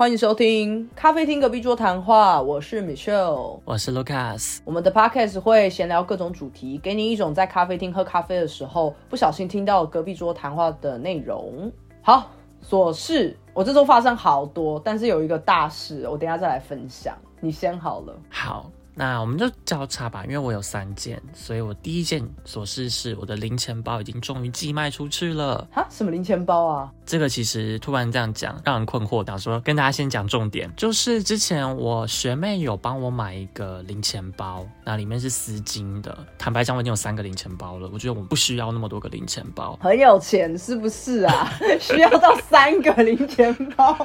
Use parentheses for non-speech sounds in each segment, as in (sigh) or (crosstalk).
欢迎收听咖啡厅隔壁桌谈话，我是 Michelle，我是 Lucas。我们的 podcast 会闲聊各种主题，给你一种在咖啡厅喝咖啡的时候不小心听到隔壁桌谈话的内容。好，琐事我这周发生好多，但是有一个大事，我等一下再来分享。你先好了。好，那我们就交叉吧，因为我有三件，所以我第一件琐事是我的零钱包已经终于寄卖出去了。哈，什么零钱包啊？这个其实突然这样讲，让人困惑。想说跟大家先讲重点，就是之前我学妹有帮我买一个零钱包，那里面是丝巾的。坦白讲，我已经有三个零钱包了，我觉得我不需要那么多个零钱包。(laughs) 很有钱是不是啊？(laughs) 需要到三个零钱包？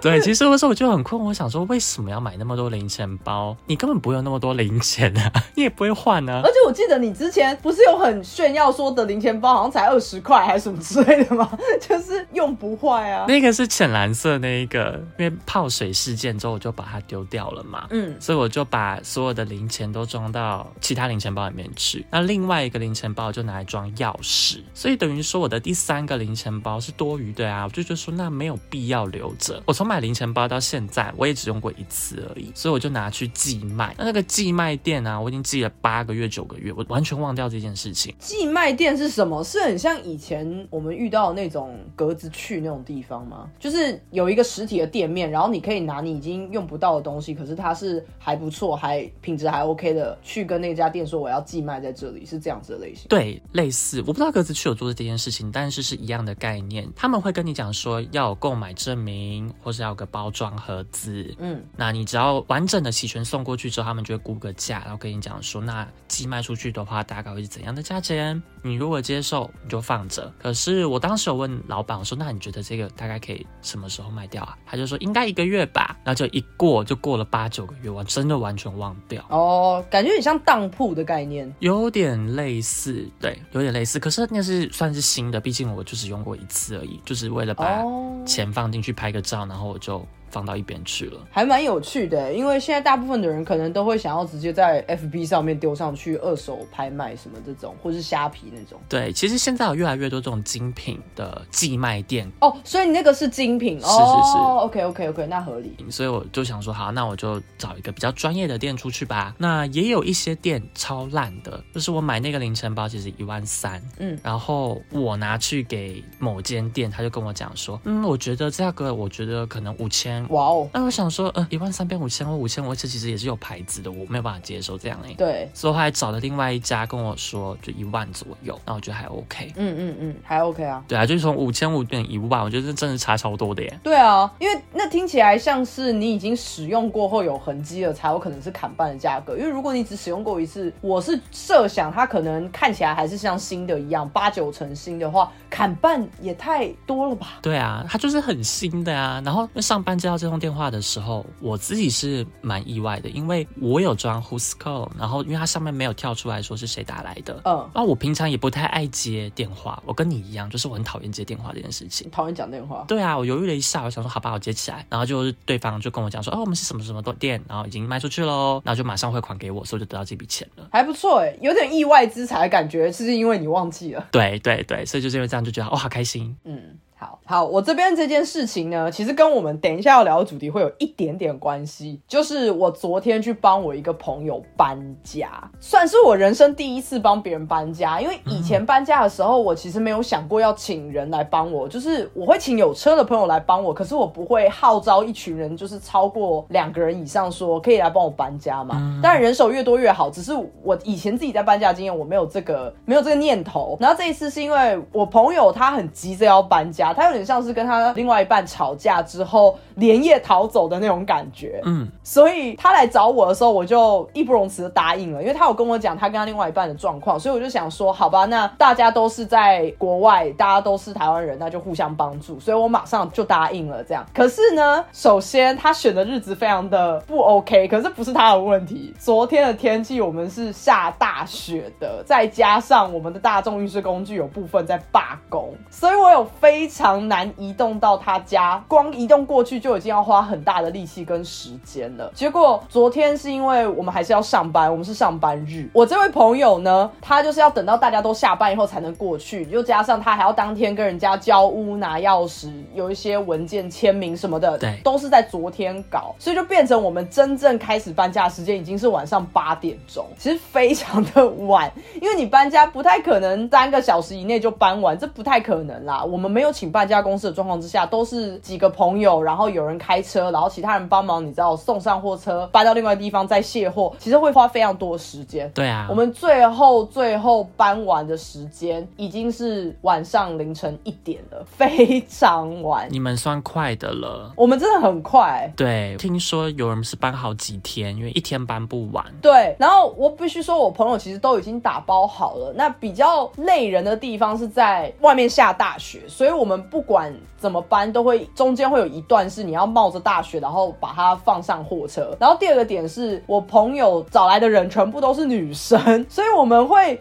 对，其实有的时候我就很困惑，我想说为什么要买那么多零钱包？你根本不用那么多零钱啊，(laughs) 你也不会换啊而。且我记得你之前不是有很炫耀说的零钱包好像才二十块还是什么之类的吗？(laughs) 就是用不坏啊。那个是浅蓝色那一个，因为泡水事件之后我就把它丢掉了嘛。嗯，所以我就把所有的零钱都装到其他零钱包里面去，那另外一个零钱包就拿来装钥匙，所以等于说我的第三个零钱包是多余的啊，我就觉得说那没有必要留着。我从买零钱包到现在，我也只用过一次而已，所以我就拿去寄卖。那那个寄卖店啊，我已经寄了八个月、九个月，我完全忘掉这件事情。寄卖店是什么？是很像以前我们遇到的那种格子去那种地方吗？就是有一个实体的店面，然后你可以拿你已经用不到的东西，可是它是还不错、还品质还 OK 的，去跟那家店说我要寄卖在这里，是这样子的类型。对，类似，我不知道格子去有做这件事情，但是是一样的概念。他们会跟你讲说要有购买证明，或是要有个包装盒子。嗯，那你只要完整的齐全送过去之后，他们就会估个价，然后跟你讲说，那寄卖出去的话大概会是怎样的价钱？你如果接受，你就放着。可是我当时有问老板，我说那你觉得这个大概可以什么时候卖掉啊？他就说应该一个月吧。然后就一过就过了八九个月，我真的完全忘掉。哦，感觉很像当铺的概念。有点类似，对，有点类似。可是那是算是新的，毕竟我就只用过一次而已，就是为了把哦钱放进去拍个照，然后我就放到一边去了。还蛮有趣的，因为现在大部分的人可能都会想要直接在 FB 上面丢上去二手拍卖什么这种，或是虾皮那种。对，其实现在有越来越多这种精品的寄卖店，哦，所以你那个是精品哦，是是是哦，OK OK OK，那合理。所以我就想说，好，那我就找一个比较专业的店出去吧。那也有一些店超烂的，就是我买那个零钱包其实一万三，嗯然后我拿去给某间店，他就跟我讲说，嗯，我觉得价格我觉得可能五千。哇哦，那我想说，呃，一万三变五千，或五千，我这其实也是有牌子的，我没有办法接受这样哎、对，所以我还找了另外一家跟我说，就一万左右，那我觉得还 OK。嗯嗯嗯，还 OK 啊。对啊，就是从五千五变一万，我觉得这真的差超多的耶。对啊，因为那听起来像是你已经使用过后有痕迹了，才有可能是砍半的价格。因为如果你只使用过一次，我是设想它可能看起来还是像新的一样，八九成新的话，砍半也太多了吧？对啊，它就是很新的啊。然后那上班接到这通电话的时候，我自己是蛮意外的，因为我有装 Who's Call，然后因为它上面没有跳出来说是谁打来的。嗯，那我平常也不太爱接电话，我跟你一样，就是我很讨厌接电话这件事情。讨厌讲电话。对啊，我犹豫了一下，我想说好吧，我接起来，然后就是对方就跟我讲说，哦，我们是什么什么店，然后已经卖出去喽，然后就马上汇款给我，所以就得到这笔钱了。还不错哎，有点意外之财的感觉，是因为你忘记了。对对对，所以就是因为这样就觉得哦，好开心。嗯，好好，我这边这件事情呢，其实跟我们等一下要聊的主题会有一点点关系。就是我昨天去帮我一个朋友搬家，算是我人生第一次帮别人搬家。因为以前搬家的时候，我其实没有想过要请人来帮我，就是我会请有车的朋友来帮我，可是我不会号召一群人，就是超过两个人以上说可以来帮我搬家嘛。当然人手越多越好，只是我以前自己在搬家经验，我没有这个没有这个念头。然后这一次是因为我朋友他很急着要搬家，他有点像是跟他另外一半吵架之后连夜逃走的那种感觉。嗯，所以他来找我的时候，我就义不容辞的答应了，因为他有跟我讲他跟他另外一半的状况，所以我就想说，好吧，那大家都是在国外，大家都是台湾人，那就互相帮助，所以我马上就答应了。这样，可是呢，首先他选的日子非常的不 OK，可是不是他的问题。昨天的天气我们是下大雪的，再加上我们的大众运输工具有部分在罢工，所以我有非常难移动到他家，光移动过去就已经要花很大的力气跟时间了。结果昨天是因为我们还是要上班，我们是上班日，我这位朋友呢，他就是要等到大家都下班以后才能过去，又加上他还要当天跟人家交屋拿钥匙，有一些文件签名什么的，对都是在昨天搞，所以就变成我们真正开始搬家的时间已经是晚上八点钟，其实非常的晚，因为你搬家不太可能三个小时以内就搬完，这不太可能啦。我们没有请搬家公司的状况之下，都是几个朋友，然后有人开车，然后其他人帮忙，你知道送上货车，搬到另外地方再卸货，其实会花非常多的时间。对啊，我们最后最后搬完的时间已经是晚上凌晨一点了，非常晚。你们算快的了。我们真的很快，对，听说有人是搬好几天，因为一天搬不完。对。然后我必须说，我朋友其实都已经打包好了。那比较累人的地方是在外面下大雪，所以我们不管怎么搬，都会中间会有一段是你要冒着大雪，然后把它放上货车。然后第二个点是我朋友找来的人全部都是女生，所以我们会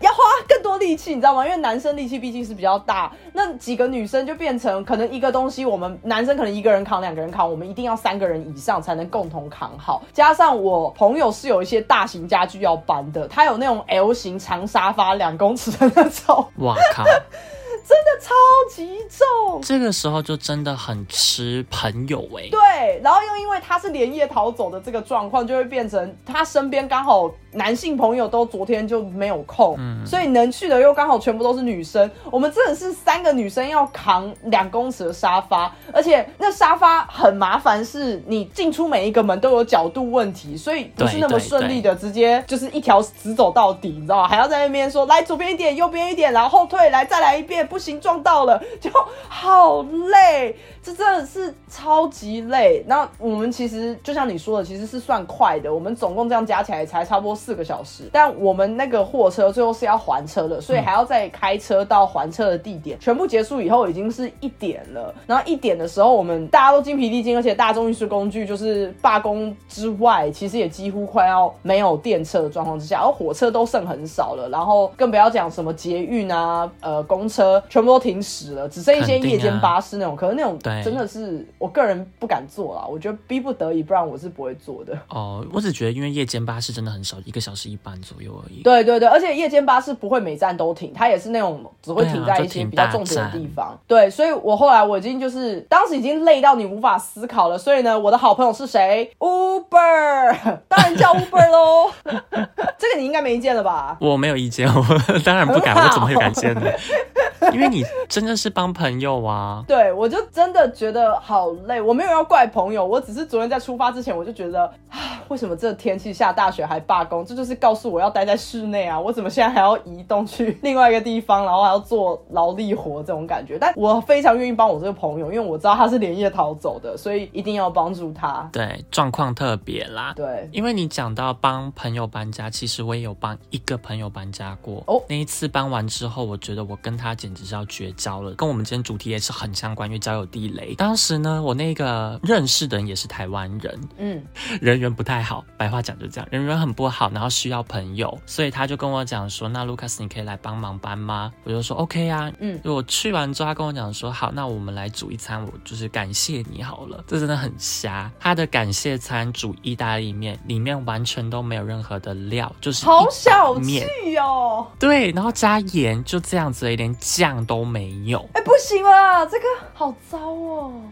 要花更多力气，你知道吗？因为男生力气毕竟是比较大，那几个女生就变成可能一个东西，我们男生可能一个人扛，两个人扛，我们一定要三个人以上才能共同扛好。加上我朋友是有一些大型家具要搬的，他有那种 L 型长沙发两公尺的那种，哇靠！真的超级重。这个时候就真的很吃朋友哎、对，然后又因为他是连夜逃走的这个状况，就会变成他身边刚好男性朋友都昨天就没有空，嗯所以能去的又刚好全部都是女生。我们真的是三个女生要扛两公尺的沙发，而且那沙发很麻烦，是你进出每一个门都有角度问题，所以不是那么顺利的直接就是一条直走到底，你知道吗？还要在那边说来左边一点，右边一点，然后后退，来再来一遍，不行撞到了，就好累，这真的是超级累。那我们其实就像你说的，其实是算快的，我们总共这样加起来才差不多四个小时，但我们那个货车最后是要还车的，所以还要再开车到还车的地点。全部结束以后已经是一点了，然后一点的时候，我们大家都精疲力尽，而且大众运输工具就是罢工之外，其实也几乎快要没有电车的状况之下，而火车都剩很少了，然后更不要讲什么捷运啊、呃公车，全部都停驶了，只剩一些夜间巴士那种。可是那种对真的是我个人不敢做啦，我觉得逼不得已，不然我是不会做的。哦，我只觉得因为夜间巴士真的很少，一个小时一班左右而已。对对对，而且夜间巴士不会每站都停，它也是那种只会停在一些比较重点的地方。对，所以我后来我已经就是当时已经累到你无法思考了，所以呢，我的好朋友是谁？Uber，(laughs) 当然叫 Uber 喽。(laughs) 这个你应该没意见了吧？我没有意见，我当然不敢，我怎么会有感见呢？因为你真的是帮朋友啊。对，我就真的觉得好累。我没有要怪朋友，我只是昨天在出发之前我就觉得，啊，(sighs) 为什么这天气下大雪还罢工？这就是告诉我要待在室内啊！我怎么现在还要移动去另外一个地方，然后还要做劳力活这种感觉？但我非常愿意帮我这个朋友，因为我知道他是连夜逃走的，所以一定要帮助他。对，状况特别啦。对，因为你讲到帮朋友搬家，其实我也有帮一个朋友搬家过。哦那一次搬完之后，我觉得我跟他简直是要绝交了，跟我们今天主题也是很相关，因为交友地雷。当时呢，我那个认识的人也是台湾人，嗯，人缘不太好，白话讲就这样，人缘很不好，然后需要朋友，所以他就跟我讲说，那卢卡斯你可以来帮忙搬吗？我就说 OK 啊，嗯我去完之后，他跟我讲说，好，那我们来煮一餐，我就是感谢你好了，这真的很瞎。他的感谢餐煮意大利面，里面完全都没有任何的料，就是好小面，气哦！对，然后加盐，就这样子连酱都没有。哎，不行啊，这个好糟哦。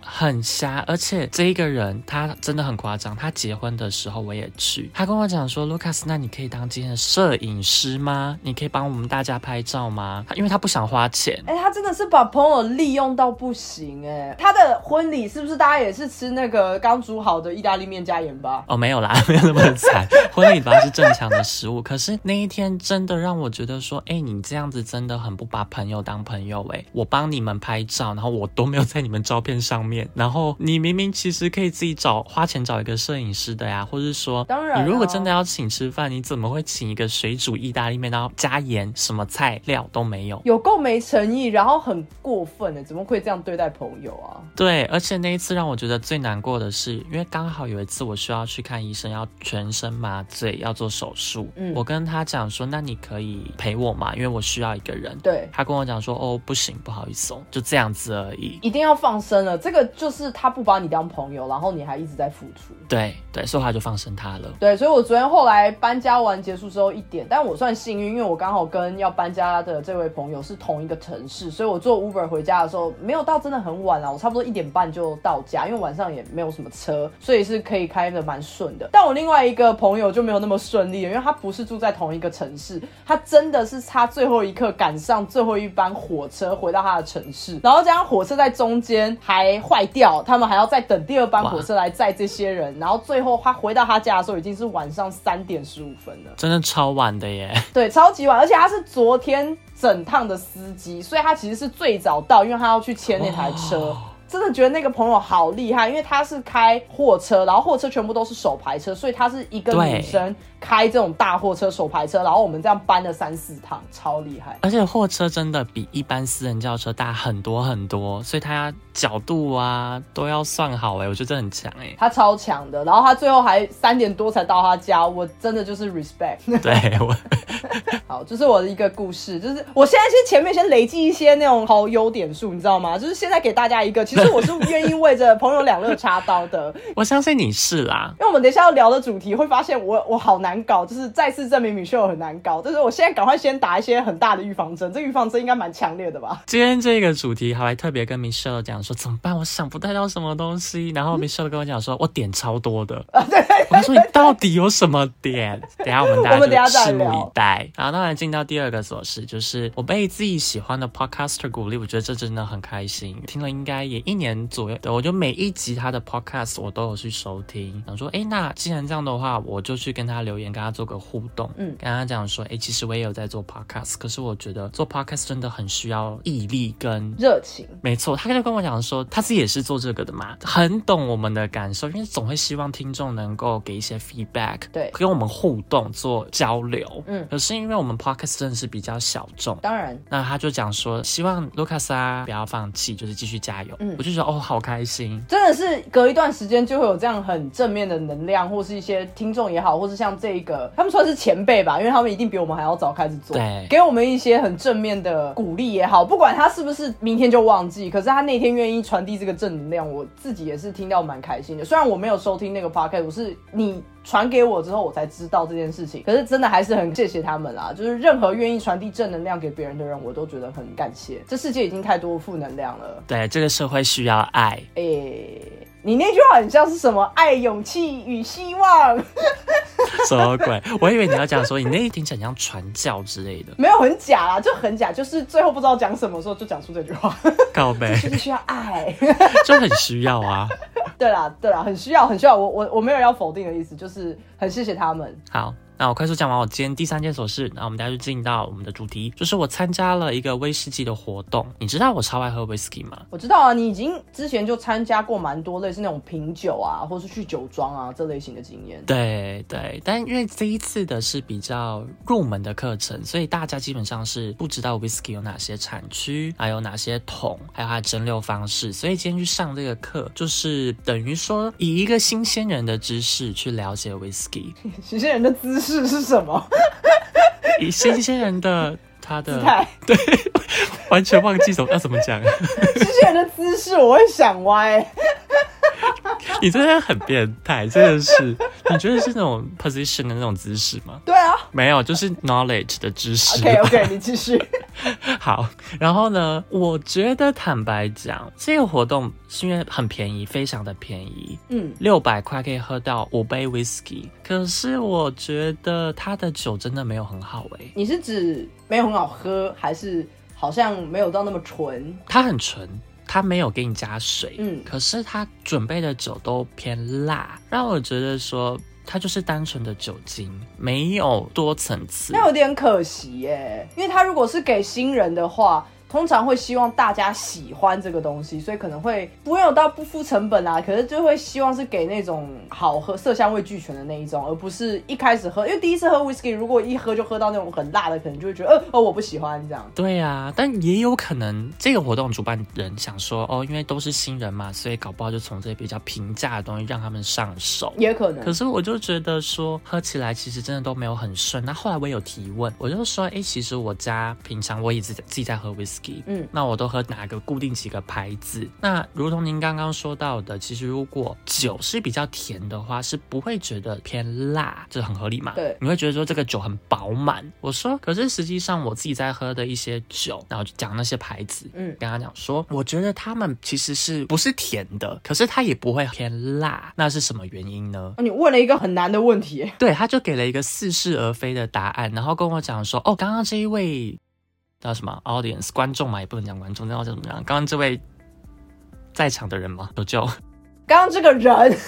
很瞎，而且这一个人他真的很夸张。他结婚的时候我也去，他跟我讲说，Lucas，那你可以当今天的摄影师吗？你可以帮我们大家拍照吗？他因为他不想花钱。哎、他真的是把朋友利用到不行哎、他的婚礼是不是大家也是吃那个刚煮好的意大利面加盐巴？哦，没有啦，没有那么惨。婚礼本来是正常的食物，可是那一天真的让我觉得说，哎、你这样子真的很不把朋友当朋友哎、我帮你们拍照，然后我都没有在你们照片上面，然后你明明其实可以自己找花钱找一个摄影师的呀，或者是说，当然啊你如果真的要请吃饭，你怎么会请一个水煮意大利面，然后加盐，什么菜料都没有？有够没诚意，然后很过分的，怎么会这样对待朋友啊？对，而且那一次让我觉得最难过的是，因为刚好有一次我需要去看医生，要全身麻醉，要做手术。嗯我跟他讲说，那你可以陪我吗？因为我需要一个人。对，他跟我讲说，哦，不行，不好意思哦，就这样子而已。一定要放生了，这个就是他不把你当朋友，然后你还一直在付出。对对，所以他就放生他了。对，所以我昨天后来搬家完结束之后一点，但我算幸运，因为我刚好跟要搬家的这位朋友是同一个城市，所以我坐 Uber 回家的时候没有到真的很晚啊，我差不多一点半就到家，因为晚上也没有什么车，所以是可以开的蛮顺的。但我另外一个朋友就没有那么顺利了，因为他不是住在同一个城市，他真的是差最后一刻赶上最后一班火车回到他的城市，然后加上火车在中间还坏掉，他们还要再等第二班火车来载这些人，然后最后他回到他家的时候已经是晚上三点十五分了，真的超晚的耶！对，超级晚，而且他是昨天整趟的司机，所以他其实是最早到，因为他要去牵那台车。哦真的觉得那个朋友好厉害，因为他是开货车，然后货车全部都是手排车，所以他是一个女生开这种大货车手排车，然后我们这样搬了三四趟，超厉害。而且货车真的比一般私人轿车大很多很多，所以它角度啊都要算好哎，我觉得这很强哎。他超强的，然后他最后还三点多才到他家，我真的就是 respect。(laughs) 对我，(laughs) 好，这是我的一个故事，就是我现在先前面先累积一些那种好优点数，你知道吗？就是现在给大家一个，其实我是愿意为着朋友两肋插刀的，(laughs) 我相信你是啦。因为我们等一下要聊的主题会发现我我好难搞，就是再次证明米秀很难搞，就是我现在赶快先打一些很大的预防针，这预防针应该蛮强烈的吧？今天这个主题还特别跟 Michelle 讲说怎么办，我想不太到什么东西。然后 Michelle 跟我讲说，我点超多的。(laughs) 我就说你到底有什么点？(laughs) 等一下我们大家就拭目以待。然后当然进到第二个琐事，就是我被自己喜欢的 podcaster 鼓励，我觉得这真的很开心。听了应该也一年左右，对我就每一集他的 podcast 我都有去收听。想说，哎，那既然这样的话，我就去跟他留言，跟他做个互动，嗯跟他讲说，哎，其实我也有在做 podcast，可是我觉得做 podcast 真的很需要毅力跟热情，没错，他就跟我讲说，他自己也是做这个的嘛，很懂我们的感受，因为总会希望听众能够给一些 feedback，对跟我们互动做交流。嗯可是因为我们 podcast 真的是比较小众。当然那他就讲说，希望卢卡斯啊不要放弃，就是继续加油。嗯我就觉得哦，好开心。真的是隔一段时间就会有这样很正面的能量，或是一些听众也好，或是像这个，他们算是前辈吧，因为他们一定比我们还要早开始做，对给我们一些很正面的鼓励也好，不管他是不是明天就忘记，可是他那天愿意传递这个正能量，我自己也是听到蛮开心的。虽然我没有收听那个 podcast，我是你。传给我之后，我才知道这件事情。可是真的还是很谢谢他们啦，就是任何愿意传递正能量给别人的人，我都觉得很感谢。这世界已经太多负能量了。对，这个社会需要爱。诶、你那句话很像是什么？爱、勇气与希望，(laughs) 什么鬼？我以为你要讲说你那一听起来很像传教之类的，没有很假啦，就很假，就是最后不知道讲什么时候就讲出这句话，告白 (laughs) 就是需要爱。(laughs) 就很需要啊。对啦，对啦，很需要，很需要。我我我没有要否定的意思，就是很谢谢他们。好，那我快速讲完我今天第三件琐事，那我们大家就进到我们的主题，就是我参加了一个威士忌的活动。你知道我超爱喝威士忌吗？我知道啊，你已经之前就参加过蛮多类似那种品酒啊，或是去酒庄啊这类型的经验。对对，但因为这一次的是比较入门的课程，所以大家基本上是不知道 whisky 有哪些产区，还有哪些桶，还有它的蒸馏方式。所以今天去上这个课，就是等于说以一个新鲜人的知识去了解 whisky，(laughs) 新鲜人的姿势是什么？以新鲜人的他姿的 (laughs) 对。完全忘记怎么要怎么讲，新鲜人的姿势我会想歪。你真的很变态，真的是。你觉得是那种 position 的那种姿势吗？对啊没有，就是 knowledge 的知识。，OK OK，你继续。(laughs) 好，然后呢，我觉得坦白讲，这个活动是因为很便宜，非常的便宜，嗯，六百块可以喝到五杯 whisky。可是我觉得它的酒真的没有很好诶、你是指没有很好喝，还是好像没有到那么纯？它很纯。他没有给你加水，嗯可是他准备的酒都偏辣，让我觉得说它就是单纯的酒精，没有多层次。那有点可惜耶，因为他如果是给新人的话，通常会希望大家喜欢这个东西，所以可能会不会有到不付成本啊，可是就会希望是给那种好喝、色香味俱全的那一种，而不是一开始喝，因为第一次喝 whisky，如果一喝就喝到那种很辣的，可能就会觉得呃呃我不喜欢这样。对啊，但也有可能这个活动主办人想说，哦，因为都是新人嘛，所以搞不好就从这些比较平价的东西让他们上手。也可能可，是我就觉得说喝起来其实真的都没有很顺。那后来我有提问，我就说，哎、其实我家平常我也自己自己在喝 whisky，嗯那我都喝哪个固定几个牌子？那如同您刚刚说到的，其实如果酒是比较甜的话，是不会觉得偏辣，这很合理嘛？对你会觉得说这个酒很饱满。我说，可是实际上我自己在喝的一些酒，然后就讲那些牌子，嗯跟他讲说，我觉得他们其实是不是甜的，可是它也不会偏辣，那是什么原因呢？哦你问了一个很难的问题，对，他就给了一个似是而非的答案，然后跟我讲说，哦，刚刚这一位叫什么 audience 观众嘛，也不能讲观众，那要叫怎么样？刚刚这位在场的人吗？有救？刚刚这个人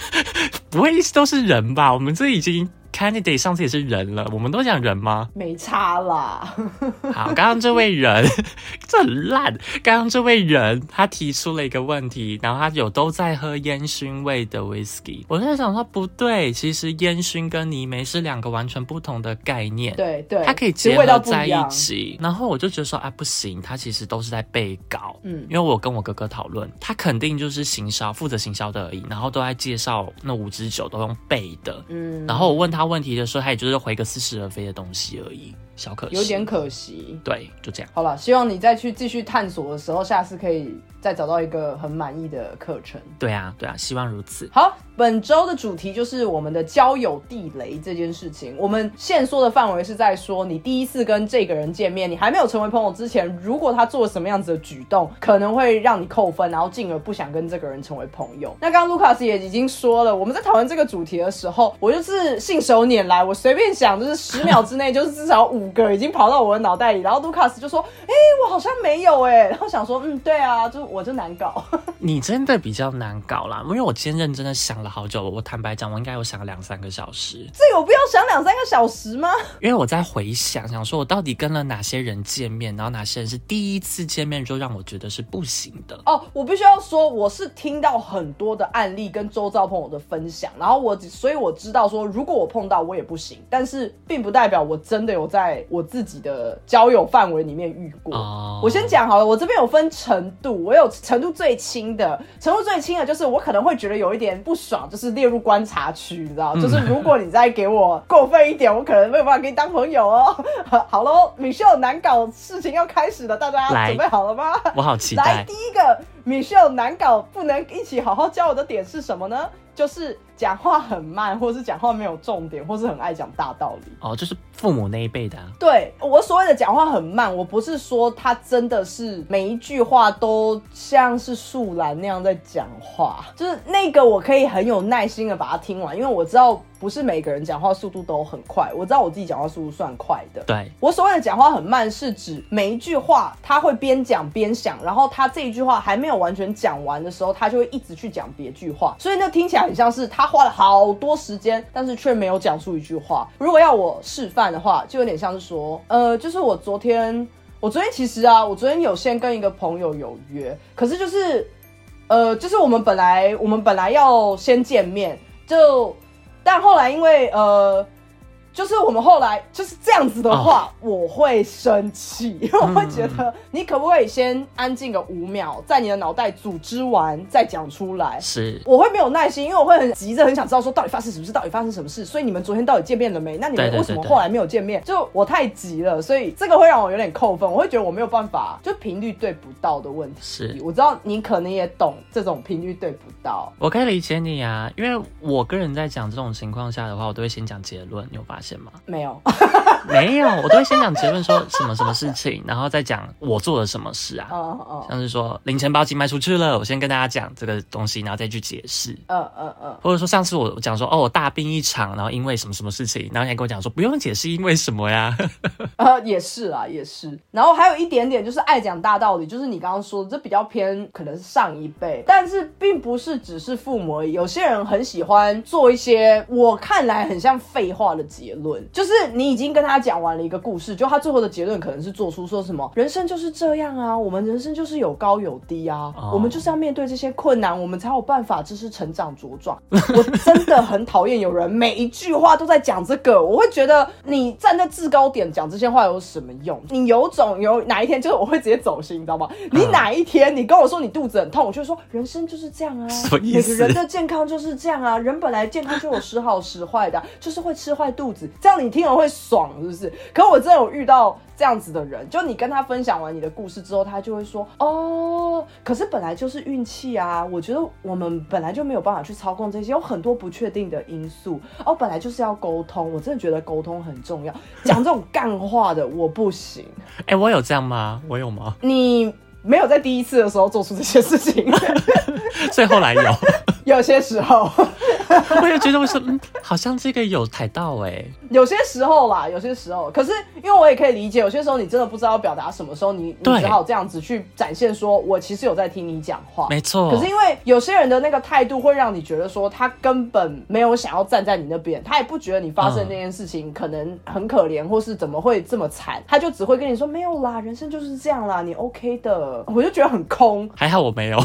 (laughs) 不会一直都是人吧？我们这已经 candidate 上次也是人了，我们都讲人吗？没差啦，(laughs) 好，刚刚这位人 (laughs) 这很烂。刚刚这位人他提出了一个问题，然后他有都在喝烟熏味的 whisky。我在想说不对，其实烟熏跟泥煤是两个完全不同的概念。对对，它可以结合在一起，然后我就觉得说，啊，不行，他其实都是在背稿，嗯因为我跟我哥哥讨论，他肯定就是行销负责行销的而已，然后都在介绍那五支酒都用背的，嗯，然后我问他问题的时候，他也就是回个似是而非的东西而已，小可惜，有点可惜。对，就这样。好了，希望你再去继续探索的时候，下次可以再找到一个很满意的课程。对啊，对啊，希望如此。好，本周的主题就是我们的交友地雷这件事情。我们限缩的范围是在说，你第一次跟这个人见面，你还没有成为朋友之前，如果他做了什么样子的举动，可能会让你扣分，然后进而不想跟这个人成为朋友。那刚刚卢卡斯也已经说了，我们在讨论这个主题的时候，我就是信手拈来，我随便想，就是十秒之内，就是至少五个已经跑到我的脑袋里。然后卢卡斯就说：“哎、我好像没有哎、然后想说：“嗯，对啊，就我就难搞。(laughs) ”你真的比较难搞啦，因为我今天认真的想了好久，我坦白讲，我应该有想了两三个小时，这有必要想两三个小时吗？因为我在回想，想说我到底跟了哪些人见面，然后哪些人是第一次见面就让我觉得是不行的。哦，我必须要说，我是听到很多的案例跟周遭朋友的分享，然后我所以我知道说，如果我碰到我也不行，但是并不代表我真的有在我自己的交友范围里面遇过。哦我先讲好了，我这边有分程度，我有程度最轻的，程度最轻的就是我可能会觉得有一点不爽，就是列入观察区，你知道，就是如果你再给我过分一点，我可能没有办法跟你当朋友哦。(laughs) 好喽，米秀难搞，事情要开始了，大家来准备好了吗？我好期来，第一个米秀难搞不能一起好好交友的点是什么呢？就是讲话很慢，或是讲话没有重点，或是很爱讲大道理。哦，就是父母那一辈的、啊。对我所谓的讲话很慢，我不是说他真的是每一句话都像是树懒那样在讲话，就是那个我可以很有耐心的把它听完，因为我知道不是每个人讲话速度都很快，我知道我自己讲话速度算快的。对，我所谓的讲话很慢，是指每一句话他会边讲边想，然后他这一句话还没有完全讲完的时候，他就会一直去讲别句话，所以那听起来很像是他花了好多时间，但是却没有讲出一句话。如果要我示范的话，就有点像是说，呃，就是我昨天，我昨天其实啊，我昨天有先跟一个朋友有约，可是就是，呃，就是我们本来我们本来要先见面，就，但后来因为呃。就是我们后来就是这样子的话我会生气，(laughs) 因为我会觉得你可不可以先安静个五秒，在你的脑袋组织完再讲出来。是，我会没有耐心，因为我会很急着，很想知道说到底发生什么事，到底发生什么事。所以你们昨天到底见面了没？那你们为什么后来没有见面？就我太急了，所以这个会让我有点扣分。我会觉得我没有办法，就频率对不到的问题。是我知道你可能也懂这种频率对不到。我可以理解你啊，因为我个人在讲这种情况下的话，我都会先讲结论，你有发现吗？没有，没有，我都会先讲结论，说什么什么事情，然后再讲我做了什么事啊。哦哦像是说零钱包寄卖出去了，我先跟大家讲这个东西，然后再去解释。嗯嗯嗯，或者说上次我讲说哦，我大病一场，然后因为什么什么事情，然后你还跟我讲说不用解释因为什么呀？(laughs) 呃，也是啊，也是。然后还有一点点就是爱讲大道理，就是你刚刚说的，这比较偏可能是上一辈，但是并不是只是父母而已。有些人很喜欢做一些我看来很像废话的结论，就是你已经跟他他讲完了一个故事，就他最后的结论可能是做出说什么人生就是这样啊，我们人生就是有高有低啊，哦我们就是要面对这些困难，我们才有办法就是成长茁壮。(laughs) 我真的很讨厌有人每一句话都在讲这个，我会觉得你站在制高点讲这些话有什么用？你有种有哪一天就是我会直接走心，你知道吗？你哪一天你跟我说你肚子很痛，我就会说人生就是这样啊，每个人的健康就是这样啊，人本来健康就有时好时坏的啊、就是会吃坏肚子，这样你听了会爽是不是？可我真的有遇到这样子的人，就你跟他分享完你的故事之后，他就会说哦，可是本来就是运气啊，我觉得我们本来就没有办法去操控这些，有很多不确定的因素。哦，本来就是要沟通，我真的觉得沟通很重要。讲这种干话的我不行，哎、我有这样吗？我有吗？你没有在第一次的时候做出这些事情，(laughs) 所以后来有，(laughs) 有些时候。(laughs) 我也觉得我说，嗯，好像这个有抬到哎、有些时候啦，有些时候，可是因为我也可以理解，有些时候你真的不知道要表达什么时候，你你对只好这样子去展现，说我其实有在听你讲话。没错。可是因为有些人的那个态度会让你觉得说他根本没有想要站在你那边，他也不觉得你发生那件事情可能很可怜，或是怎么会这么惨，他就只会跟你说没有啦，人生就是这样啦，你 OK 的。我就觉得很空。还好我没有，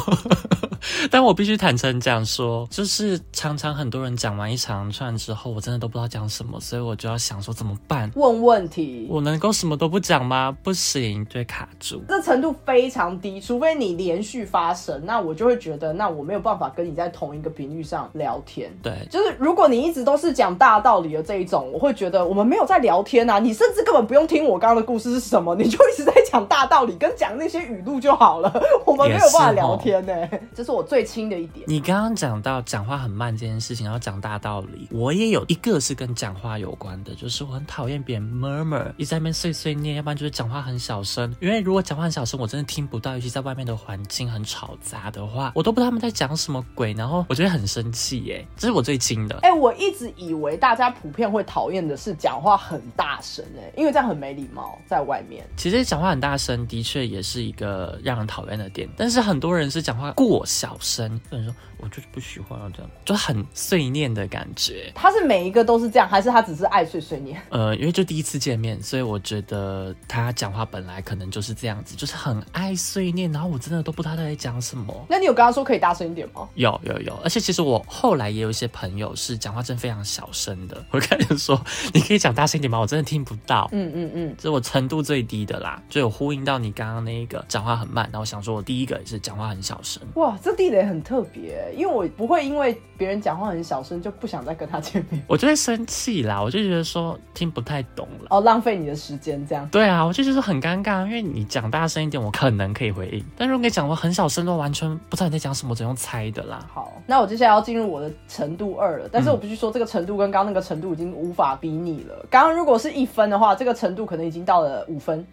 (laughs) 但我必须坦诚讲说，就是常常很多人讲完一长串之后，我真的都不知道讲什么，所以我就要想说怎么办？问问题，我能够什么都不讲吗？不行，就会卡住。这程度非常低，除非你连续发生，那我就会觉得，那我没有办法跟你在同一个频率上聊天。对，就是如果你一直都是讲大道理的这一种，我会觉得我们没有在聊天啊，你甚至根本不用听我刚刚的故事是什么，你就一直在讲大道理跟讲那些语录就好了，(laughs) 我们没有办法聊天呢、这是我最轻的一点。你刚刚讲到讲话很慢这件事情，然后讲大道理，我也有一个是跟讲话有关的，就是我很讨厌别人 murmur，一直在那边碎碎念，要不然就是讲话很小声。因为如果讲话很小声，我真的听不到，尤其在外面的环境很吵杂的话，我都不知道他们在讲什么鬼，然后我就会很生气耶。这是我最轻的。哎、我一直以为大家普遍会讨厌的是讲话很大声哎、因为这样很没礼貌，在外面。其实讲话很大声，的确也是一个让人讨厌的点。但是很多人是讲话过小声，有人说我就是不喜欢这样，就很碎念的感觉。他是每一个都是这样，还是他只是爱碎碎念？呃，因为就第一次见面，所以我觉得他讲话本来可能就是这样子，就是很爱碎念，然后我真的都不知道他在讲什么。那你有跟他说可以大声一点吗？有有有，而且其实我后来也有一些朋友是讲话真的非常小声的，(laughs) 我跟人说你可以讲大声一点吗？我真的听不到。嗯嗯嗯，这是我程度最低的啦，就有呼应到你刚刚那一个讲话很慢，然后我想说我第一个也是讲话很小声。哇，这地雷很特别，因为我不会因为别人讲话很小声就不想再跟他见面，我就会生气啦，我就觉得说听不太懂了。哦，浪费你的时间这样。对啊，我就觉得很尴尬，因为你讲大声一点，我可能可以回应，但如果你讲的很小声，都完全不知道你在讲什么，只能用猜的啦。好，那我接下来要进入我的程度二了，但是我必须说，这个程度跟刚刚那个程度已经无法比拟了。刚刚如果是一分的话，这个程度可能已经到了五分。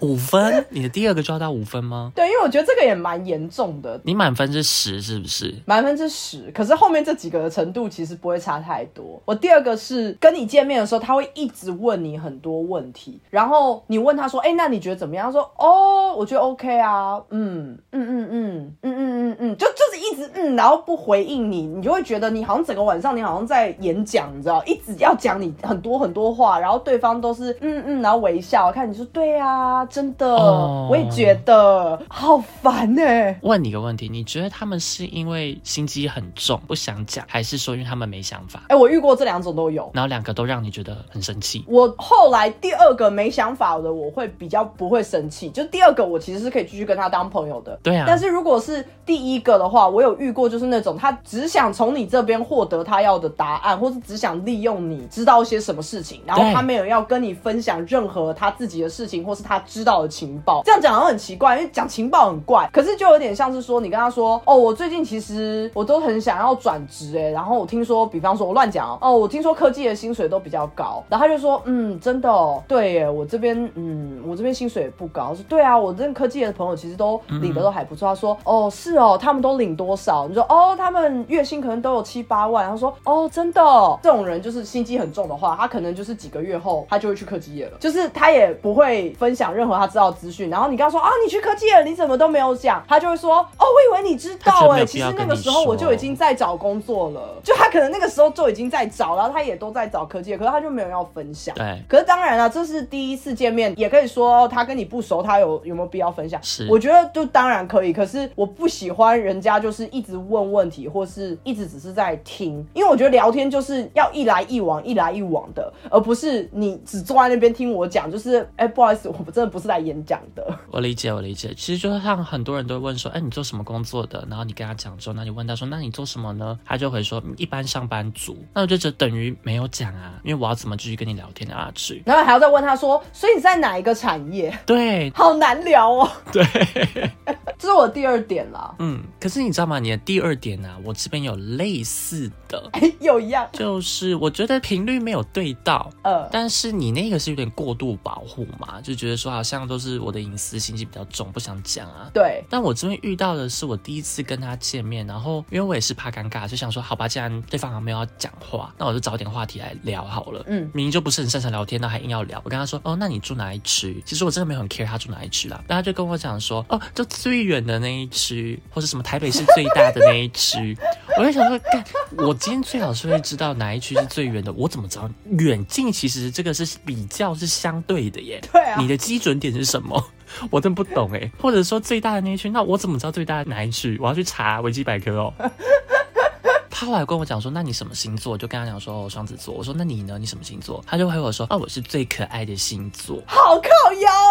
五分，你的第二个就要到五分吗？对，因为我觉得这个也蛮严重的，你满分是十是不是？满分是十，可是后面这几个的程度其实不会差太多。我第二个是跟你见面的时候，他会一直问你很多问题，然后你问他说：“哎、那你觉得怎么样？”他说：“哦，我觉得 OK 啊，嗯嗯嗯嗯嗯嗯嗯嗯，就就是一直嗯，然后不回应你，你就会觉得你好像整个晚上你好像在演讲，你知道，一直要讲你很多很多话，然后对方都是嗯嗯，然后微笑，看你说对啊，真的，哦我也觉得好烦呢、问你个问题，你觉得他们是因为心机很重不想讲，还是说因为他们没想法？哎、我遇过这两种都有。然后两个都让你觉得很生气。我后来第二个没想法的，我会比较不会生气。就第二个，我其实是可以继续跟他当朋友的。对啊但是如果是第一个的话，我有遇过，就是那种他只想从你这边获得他要的答案，或是只想利用你知道一些什么事情，然后他没有要跟你分享任何他自己的事情，或是他知道的情报。这样讲好像很奇怪，因为讲情报很怪，可是就有点像是说，你跟他说，哦，我最近其实我都很想要转职，哎，然后我听说，比方说我乱讲哦，哦，我听说科技的薪水都比较高，然后他就说，嗯，真的哦，对耶，我这边，嗯，我这边薪水也不高，我说对啊，我这边科技的朋友其实都领的都还不错。他说，哦，是哦，他们都领多少？你说，哦，他们月薪可能都有七八万。他说，哦，真的哦，这种人就是心机很重的话，他可能就是几个月后他就会去科技业了，就是他也不会分享任任何他知道资讯，然后你跟他说啊，你去科技了，你怎么都没有讲，他就会说哦，我以为你知道哎、其实那个时候我就已经在找工作了，(laughs) 就他可能那个时候就已经在找，然后他也都在找科技，可是他就没有要分享。对。可是当然了，这是第一次见面，也可以说他跟你不熟，他有有没有必要分享？是。我觉得就当然可以，可是我不喜欢人家就是一直问问题，或是一直只是在听，因为我觉得聊天就是要一来一往，一来一往的，而不是你只坐在那边听我讲，就是哎、不好意思，我真的不是来演讲的。(laughs) 我理解，我理解。其实就像很多人都会问说，哎，你做什么工作的？然后你跟他讲之后，那你问他说，那你做什么呢？他就会说，嗯一般上班族。那我就觉得等于没有讲啊，因为我要怎么继续跟你聊天聊下去？然后还要再问他说，所以你在哪一个产业？对好难聊哦。(laughs) 对，(laughs) 这是我第二点啦，嗯。可是你知道吗？你的第二点呢、啊，我这边有类似的，哎，有一样，就是我觉得频率没有对到。呃，但是你那个是有点过度保护嘛，就觉得说好像都是我的隐私信息比较重，不想讲啊。对，但我这边遇到的是我第一次跟他见面，然后因为我也是怕尴尬，就想说好吧，既然对方还没有要讲话，那我就找点话题来聊好了。嗯明明就不是很擅长聊天，那还硬要聊。我跟他说哦，那你住哪一区？其实我真的没有很 care 他住哪一区啦，但他就跟我讲说哦，就最远的那一区，或是什么台北市最大的那一区。(laughs) 我就想说，干，我今天最好是会知道哪一区是最远的，我怎么知道？远近其实这个是比较是相对的耶。对啊你的基准点是什么？(laughs) 我真不懂哎，或者说最大的那一区，那我怎么知道最大的哪一区？我要去查维基百科哦。(laughs) 他后来跟我讲说，那你什么星座？我就跟他讲说，哦，双子座。我说，那你呢？你什么星座？他就回我说，啊，我是最可爱的星座。好靠腰哦。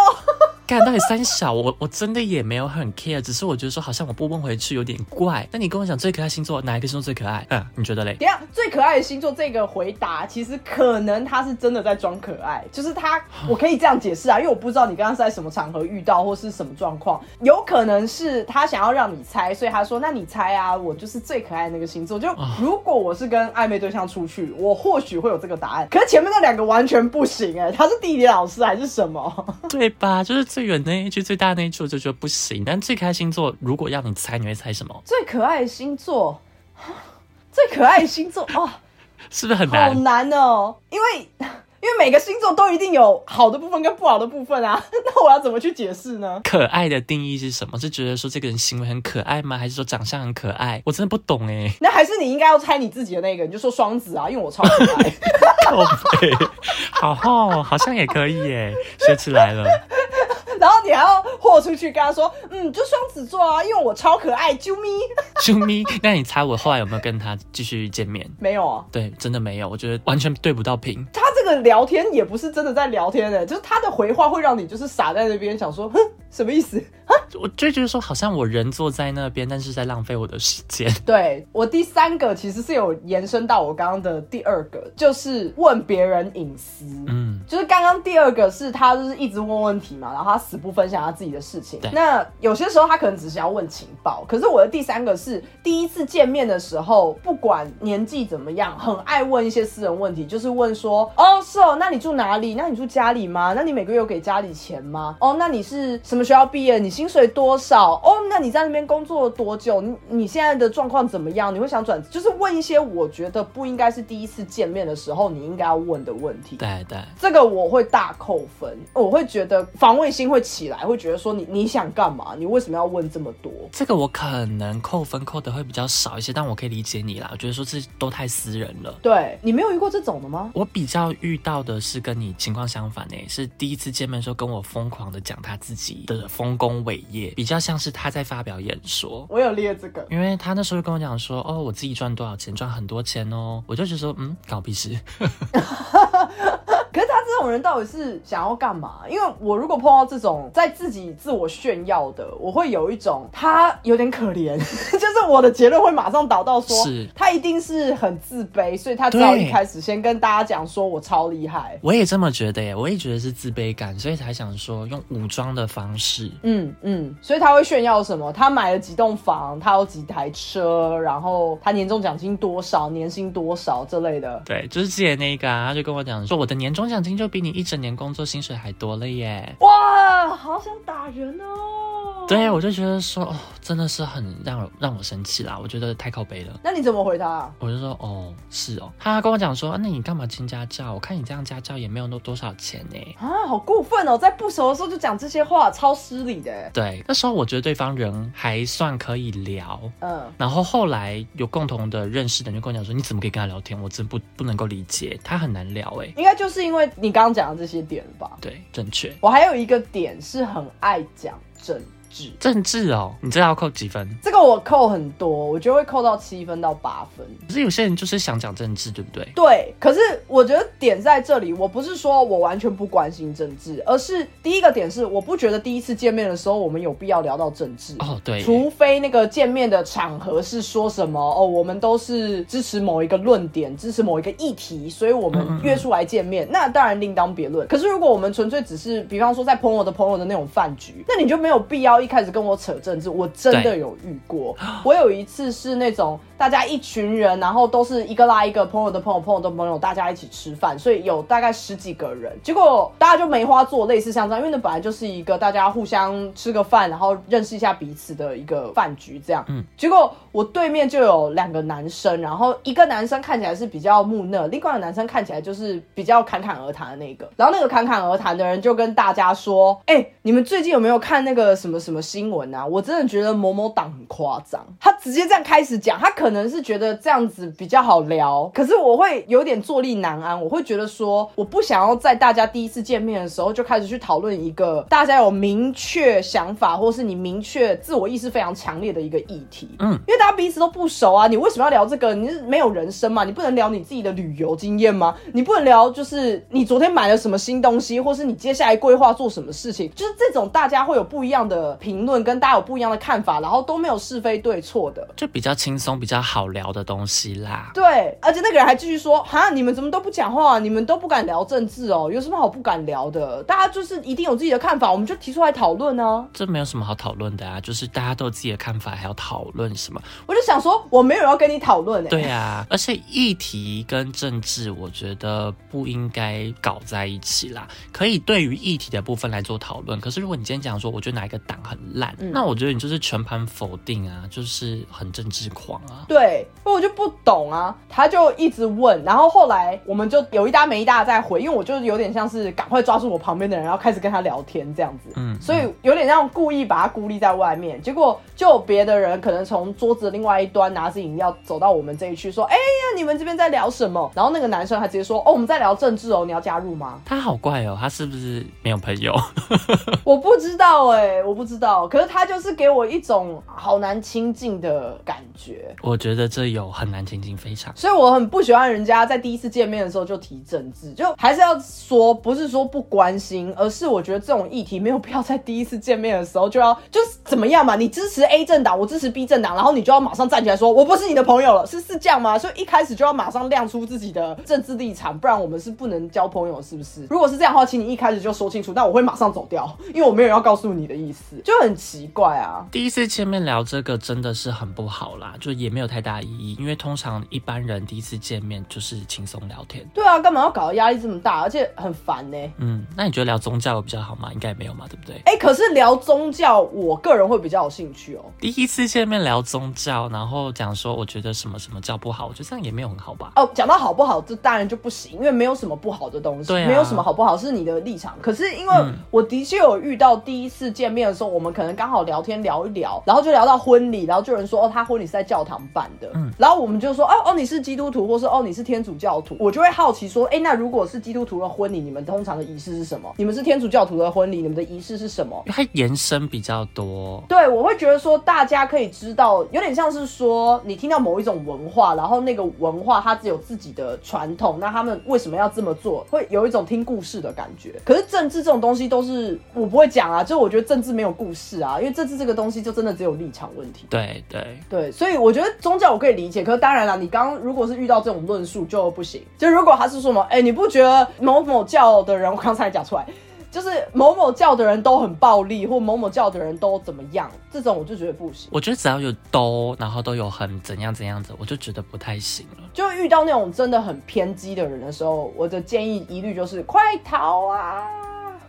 干到底三小，(laughs) 我我真的也没有很 care，只是我觉得说好像我不问回去有点怪。那你跟我讲最可爱星座，哪一个星座最可爱？嗯，你觉得嘞？等一下，最可爱的星座这个回答，其实可能他是真的在装可爱，就是他，(sighs) 我可以这样解释啊，因为我不知道你刚刚是在什么场合遇到或是什么状况，有可能是他想要让你猜，所以他说，那你猜啊，我就是最可爱的那个星座。就如果我是跟暧昧对象出去，我或许会有这个答案，可是前面那两个完全不行哎、他是地理老师还是什么？对吧？就是最远那一句、最大那一句，我就觉得不行。但最可爱星座，如果要你猜，你会猜什么？最可爱的星座，(laughs) 最可爱的星座哦。是不是很难好难？哦，因为因为每个星座都一定有好的部分跟不好的部分啊，(laughs) 那我要怎么去解释呢？可爱的定义是什么？是觉得说这个人行为很可爱吗？还是说长相很可爱？我真的不懂哎。那还是你应该要猜你自己的那个，你就说双子啊，因为我超可爱。好哦，好像也可以耶，学起来了。然后你还要豁出去跟他说，嗯，就双子座啊，因为我超可爱，啾咪。啾咪，那你猜我后来有没有跟他继续见面？没有啊，对，真的没有，我觉得完全对不到频。他这个聊天也不是真的在聊天的，就是他的回话会让你就是傻在那边想说，哼，什么意思啊？我就觉得说，好像我人坐在那边，但是在浪费我的时间。(laughs) 对我第三个其实是有延伸到我刚刚的第二个，就是问别人隐私。嗯，就是刚刚第二个是他就是一直问问题嘛，然后他死不分享他自己的事情对。那有些时候他可能只是要问情报，可是我的第三个是第一次见面的时候，不管年纪怎么样，很爱问一些私人问题，就是问说，哦是哦，那你住哪里？那你住家里吗？那你每个月有给家里钱吗？哦，那你是什么学校毕业？你薪水多少？哦，那你在那边工作了多久？你你现在的状况怎么样？你会想转，就是问一些我觉得不应该是第一次见面的时候你应该要问的问题。对对，这个我会大扣分，我会觉得防卫心会起来，会觉得说你你想干嘛？你为什么要问这么多？这个我可能扣分扣的会比较少一些，但我可以理解你啦。我觉得说这都太私人了。对你没有遇过这种的吗？我比较遇到的是跟你情况相反诶，是第一次见面的时候跟我疯狂的讲他自己的丰功伟业，比较像是他在发表演说。我有列这个，因为他那时候就跟我讲说，哦，我自己赚多少钱，赚很多钱哦，我就觉得说，嗯，搞屁事。(laughs) 可是他这种人到底是想要干嘛？因为我如果碰到这种在自己自我炫耀的，我会有一种他有点可怜，(laughs) 就是我的结论会马上导到说是，他一定是很自卑，所以他只好一开始先跟大家讲说我超厉害。我也这么觉得耶，我也觉得是自卑感，所以才想说用武装的方式。嗯嗯，所以他会炫耀什么？他买了几栋房，他有几台车，然后他年终奖金多少，年薪多少之类的。对，就是之前那个啊，他就跟我讲说，我的年终奖金就比你一整年工作薪水还多了耶。哇，好想打人哦！对，我就觉得说，哦，真的是很让我让我生气啦，我觉得太靠背了。那你怎么回他、啊？我就说，哦，是哦。他跟我讲说，啊那你干嘛请家教？我看你这样家教也没有多多少钱呢。啊，好过分哦！在不熟的时候就讲这些话，超失礼的。对，那时候我觉得对方人还算可以聊，嗯，然后后来有共同的认识的人就跟我讲说，你怎么可以跟他聊天？我真不不能够理解，他很难聊哎。应该就是因为你刚刚讲的这些点吧。对，正确。我还有一个点是很爱讲政治，政治哦，你这要扣几分？这个我扣很多，我觉得会扣到七分到八分。可是有些人就是想讲政治，对不对？对，可是我觉得点在这里，我不是说我完全不关心政治，而是第一个点是，我不觉得第一次见面的时候我们有必要聊到政治。哦，对，除非那个见面的场合是说什么哦，我们都是支持某一个论点，支持某一个议题，所以我们约出来见面，那当然另当别论。可是如果我们纯粹只是，比方说在朋友的朋友的那种饭局，那你就没有必要一开始跟我扯政治。我真的有遇过，我有一次是那种大家一群人，然后都是一个拉一个朋友的朋友，朋友的朋友，大家一起吃饭，所以有大概十几个人，结果大家就梅花座，类似像这样，因为那本来就是一个大家互相吃个饭，然后认识一下彼此的一个饭局这样。嗯结果我对面就有两个男生，然后一个男生看起来是比较木讷，另外一个男生看起来就是比较侃侃而谈的那个。然后那个侃侃而谈的人就跟大家说：“哎、你们最近有没有看那个什么什么新闻啊？我真的觉得某某党很夸张。”他直接这样开始讲，他可能是觉得这样子比较好聊，可是我会有点坐立难安，我会觉得说，我不想要在大家第一次见面的时候就开始去讨论一个大家有明确想法，或是你明确自我意识非常强烈的一个议题。嗯因为大家彼此都不熟啊，你为什么要聊这个？你是没有人生嘛？你不能聊你自己的旅游经验吗？你不能聊就是你昨天买了什么新东西，或是你接下来规划做什么事情？就是这种大家会有不一样的评论，跟大家有不一样的看法，然后都没有是非对错的。就比较轻松、比较好聊的东西啦。对，而且那个人还继续说：“哈，你们怎么都不讲话？你们都不敢聊政治哦？有什么好不敢聊的？大家就是一定有自己的看法，我们就提出来讨论呢。这没有什么好讨论的啊，就是大家都有自己的看法，还要讨论什么？”我就想说，我没有要跟你讨论哎。对啊，而且议题跟政治，我觉得不应该搞在一起啦。可以对于议题的部分来做讨论，可是如果你今天讲说，我觉得哪一个党很烂，嗯那我觉得你就是全盘否定啊，就是很政治狂啊。对，那我就不懂啊，他就一直问，然后后来我们就有一搭没一搭地在回，因为我就有点像是赶快抓住我旁边的人，然后开始跟他聊天这样子，嗯所以有点像故意把他孤立在外面，结果就有别的人可能从桌子的另外一端拿着饮料走到我们这一区，说：“哎呀，你们这边在聊什么？”然后那个男生还直接说：“哦，我们在聊政治哦，你要加入吗他好怪哦，他是不是没有朋友？？” (laughs) 我不知道哎、我不知道，可是他就是给我一种好难亲近的感觉。我我觉得这有很难亲近，非常。所以我很不喜欢人家在第一次见面的时候就提政治，就还是要说，不是说不关心，而是我觉得这种议题没有必要在第一次见面的时候就要就是怎么样嘛？你支持 A 政党，我支持 B 政党，然后你就要马上站起来说我不是你的朋友了，是是这样吗？所以一开始就要马上亮出自己的政治立场，不然我们是不能交朋友，是不是？如果是这样的话，请你一开始就说清楚，那我会马上走掉，因为我没有要告诉你的意思，就很奇怪啊。第一次见面聊这个真的是很不好啦，就也没有太大意义，因为通常一般人第一次见面就是轻松聊天。对啊，干嘛要搞得压力这么大，而且很烦呢、嗯，那你觉得聊宗教有比较好吗？应该没有嘛，对不对？哎、可是聊宗教，我个人会比较有兴趣哦。第一次见面聊宗教，然后讲说我觉得什么什么教不好，我觉得这样也没有很好吧？哦，讲到好不好，这当然就不行，因为没有什么不好的东西，对啊没有什么好不好是你的立场。可是因为嗯我的确有遇到第一次见面的时候，我们可能刚好聊天聊一聊，然后就聊到婚礼，然后就有人说哦，他婚礼是在教堂办的，嗯然后我们就说哦哦你是基督徒，或是哦你是天主教徒，我就会好奇说，哎，那如果是基督徒的婚礼，你们通常的仪式是什么？你们是天主教徒的婚礼，你们的仪式是什么？它延伸比较多。对，我会觉得说，大家可以知道，有点像是说，你听到某一种文化，然后那个文化它只有自己的传统，那他们为什么要这么做？会有一种听故事的感觉。可是政治这种东西都是我不会讲啊，就我觉得政治没有故事啊，因为政治这个东西就真的只有立场问题。对对，对，所以我觉得宗教我可以理解，可是当然了，你刚刚如果是遇到这种论述就不行。就如果他是说什么，哎，你不觉得某某教的人，我刚才讲出来，就是某某教的人都很暴力，或某某教的人都怎么样，这种我就觉得不行。我觉得只要有都，然后都有很怎样怎样子，我就觉得不太行了。就遇到那种真的很偏激的人的时候，我的建议一律就是快逃啊！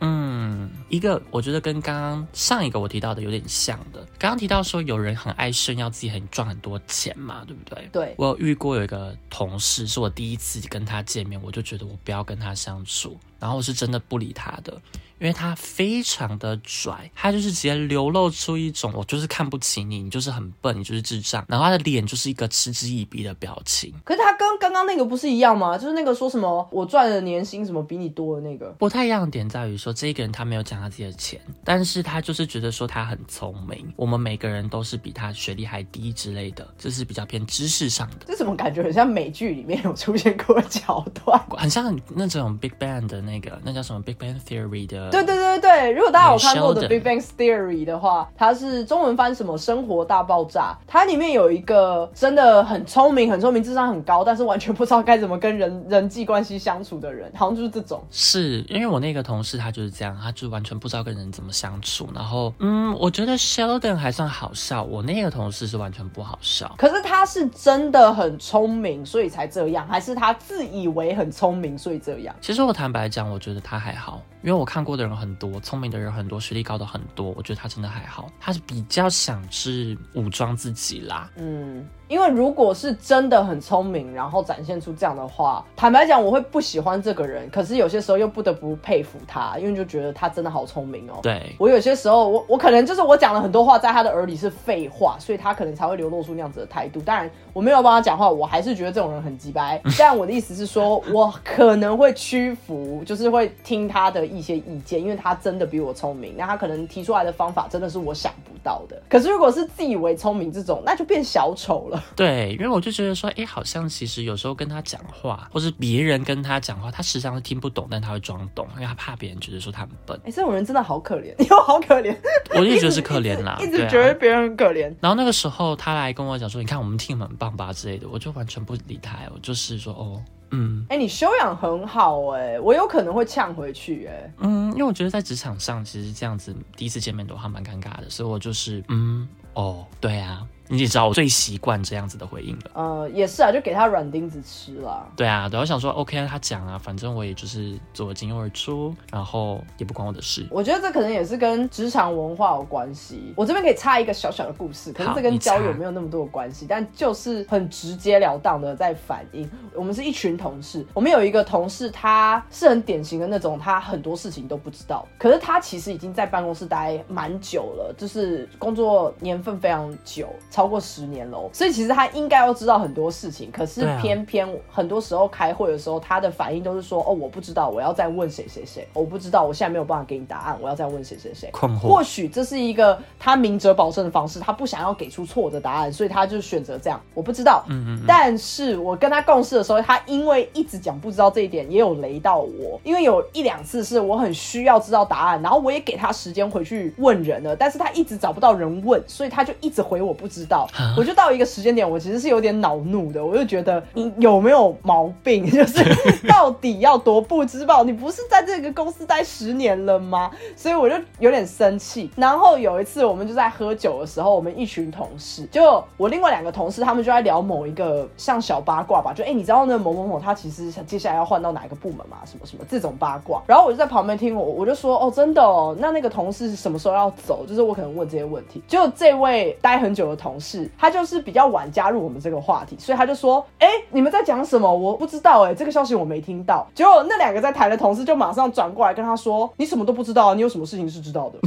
嗯，一个我觉得跟刚刚上一个我提到的有点像的，刚刚提到说有人很爱炫耀自己很赚很多钱嘛，对不对？对。我有遇过有一个同事，是我第一次跟他见面，我就觉得我不要跟他相处，然后我是真的不理他的。因为他非常的拽，他就是直接流露出一种我就是看不起你，你就是很笨，你就是智障，然后他的脸就是一个嗤之以鼻的表情。可是他跟刚刚那个不是一样吗？就是那个说什么我赚的年薪什么比你多的那个。不太一样的点在于说，这一个人他没有讲他自己的钱，但是他就是觉得说他很聪明，我们每个人都是比他学历还低之类的，这是比较偏知识上的。这怎么感觉很像美剧里面有出现过的桥段？(laughs) 很像那种 Big Bang 的那个，那叫什么 Big Bang Theory 的？对对对对。如果大家有看过的《Big Bang Theory》的话，它是中文翻什么《生活大爆炸》，它里面有一个真的很聪明、很聪明、智商很高，但是完全不知道该怎么跟人人际关系相处的人，(laughs) 好像就是这种。是因为我那个同事他就是这样，他就完全不知道跟人怎么相处。然后，嗯，我觉得 Sheldon 还算好笑，我那个同事是完全不好笑。可是他是真的很聪明，所以才这样，还是他自以为很聪明，所以这样？其实我坦白讲，我觉得他还好，因为我看过的人很多，聪明的人很多，学历高的很多，我觉得他真的还好。他是比较想是武装自己啦，嗯。因为如果是真的很聪明，然后展现出这样的话，坦白讲，我会不喜欢这个人。可是有些时候又不得不佩服他，因为就觉得他真的好聪明哦。对我有些时候，我我可能就是我讲了很多话，在他的耳里是废话，所以他可能才会流露出那样子的态度。当然，我没有帮他讲话，我还是觉得这种人很鸡掰。但我的意思是说，我可能会屈服，就是会听他的一些意见，因为他真的比我聪明。那他可能提出来的方法真的是我想不到的。可是如果是自以为聪明这种，那就变小丑了。(laughs) 对，因为我就觉得说，哎，好像其实有时候跟他讲话，或是别人跟他讲话，他实际上是听不懂，但他会装懂，因为他怕别人觉得说他很笨。哎，这种人真的好可怜，(laughs) 又好可怜。我也觉得是可怜啦，(laughs) 一直觉得别人很可怜。然后那个时候他来跟我讲说，你看我们 team 很棒吧之类的，我就完全不理他，我就是说，哦，嗯，哎，你修养很好哎，我有可能会呛回去哎。嗯，因为我觉得在职场上其实这样子第一次见面的话蛮尴尬的，所以我就是，嗯，哦，对啊。你也知道我最习惯这样子的回应了。呃，也是啊，就给他软钉子吃了。对啊，对，我想说，OK，他讲啊，反正我也就是左进右而出，然后也不关我的事。我觉得这可能也是跟职场文化有关系。我这边可以插一个小小的故事，可是这跟交友没有那么多的关系，但就是很直截了当的在反映。我们是一群同事，我们有一个同事，他是很典型的那种，他很多事情都不知道，可是他其实已经在办公室待蛮久了，就是工作年份非常久。超过十年喽，所以其实他应该要知道很多事情，可是偏偏很多时候开会的时候，他的反应都是说：“哦，我不知道，我要再问谁谁谁，我不知道，我现在没有办法给你答案，我要再问谁谁谁。”困惑。或许这是一个他明哲保身的方式，他不想要给出错的答案，所以他就选择这样。我不知道，嗯嗯。但是我跟他共事的时候，他因为一直讲不知道这一点，也有雷到我，因为有一两次是我很需要知道答案，然后我也给他时间回去问人了，但是他一直找不到人问，所以他就一直回我不知道。我就到一个时间点，我其实是有点恼怒的。我就觉得你有没有毛病？(laughs) 就是到底要多不知道？你不是在这个公司待十年了吗？所以我就有点生气。然后有一次，我们就在喝酒的时候，我们一群同事，就我另外两个同事，他们就在聊某一个像小八卦吧，就哎，你知道那某某某他其实接下来要换到哪一个部门吗？什么什么这种八卦。然后我就在旁边听，我我就说哦，真的哦，那那个同事什么时候要走？就是我可能问这些问题。就这位待很久的同事，他就是比较晚加入我们这个话题，所以他就说：“哎，你们在讲什么？我不知道哎，这个消息我没听到。”结果那两个在台的同事就马上转过来跟他说：“你什么都不知道，你有什么事情是知道的？”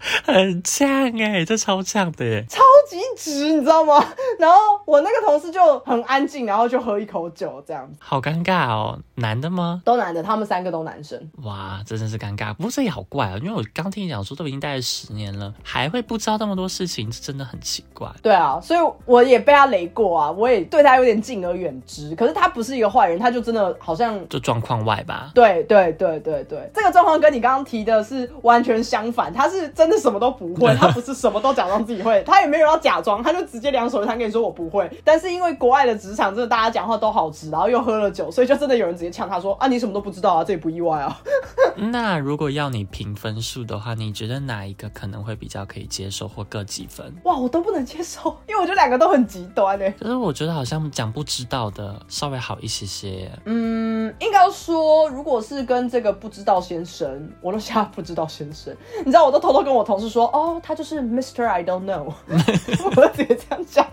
(laughs) 很呛哎，这超呛的耶，超级直，你知道吗？(laughs) 然后我那个同事就很安静，然后就喝一口酒，这样子。好尴尬哦，男的吗？都男的，他们三个都男生。哇，这真是尴尬。不过这也好怪啊，因为我刚听你讲说都已经待了十年了，还会不知道那么多事情，这真的很奇怪。对啊，所以我也被他雷过啊，我也对他有点敬而远之。可是他不是一个坏人，他就真的好像就状况外吧？对对对对对，这个状况跟你刚刚提的是完全相反，他是真的。什么都不会，他不是什么都假装自己会，他也没有要假装，他就直接两手一摊跟你说我不会。但是因为国外的职场真的大家讲话都好直，然后又喝了酒，所以就真的有人直接呛他说啊你什么都不知道啊，这也不意外啊。(laughs) 那如果要你评分数的话，你觉得哪一个可能会比较可以接受，或各几分？哇，我都不能接受，因为我觉得两个都很极端哎。就是我觉得好像讲不知道的稍微好一些些。嗯，应该说，如果是跟这个不知道先生，我都下不知道先生，你知道，我都偷偷跟我同事说，哦，他就是 Mr. I don't know，(laughs) 我直接这样讲，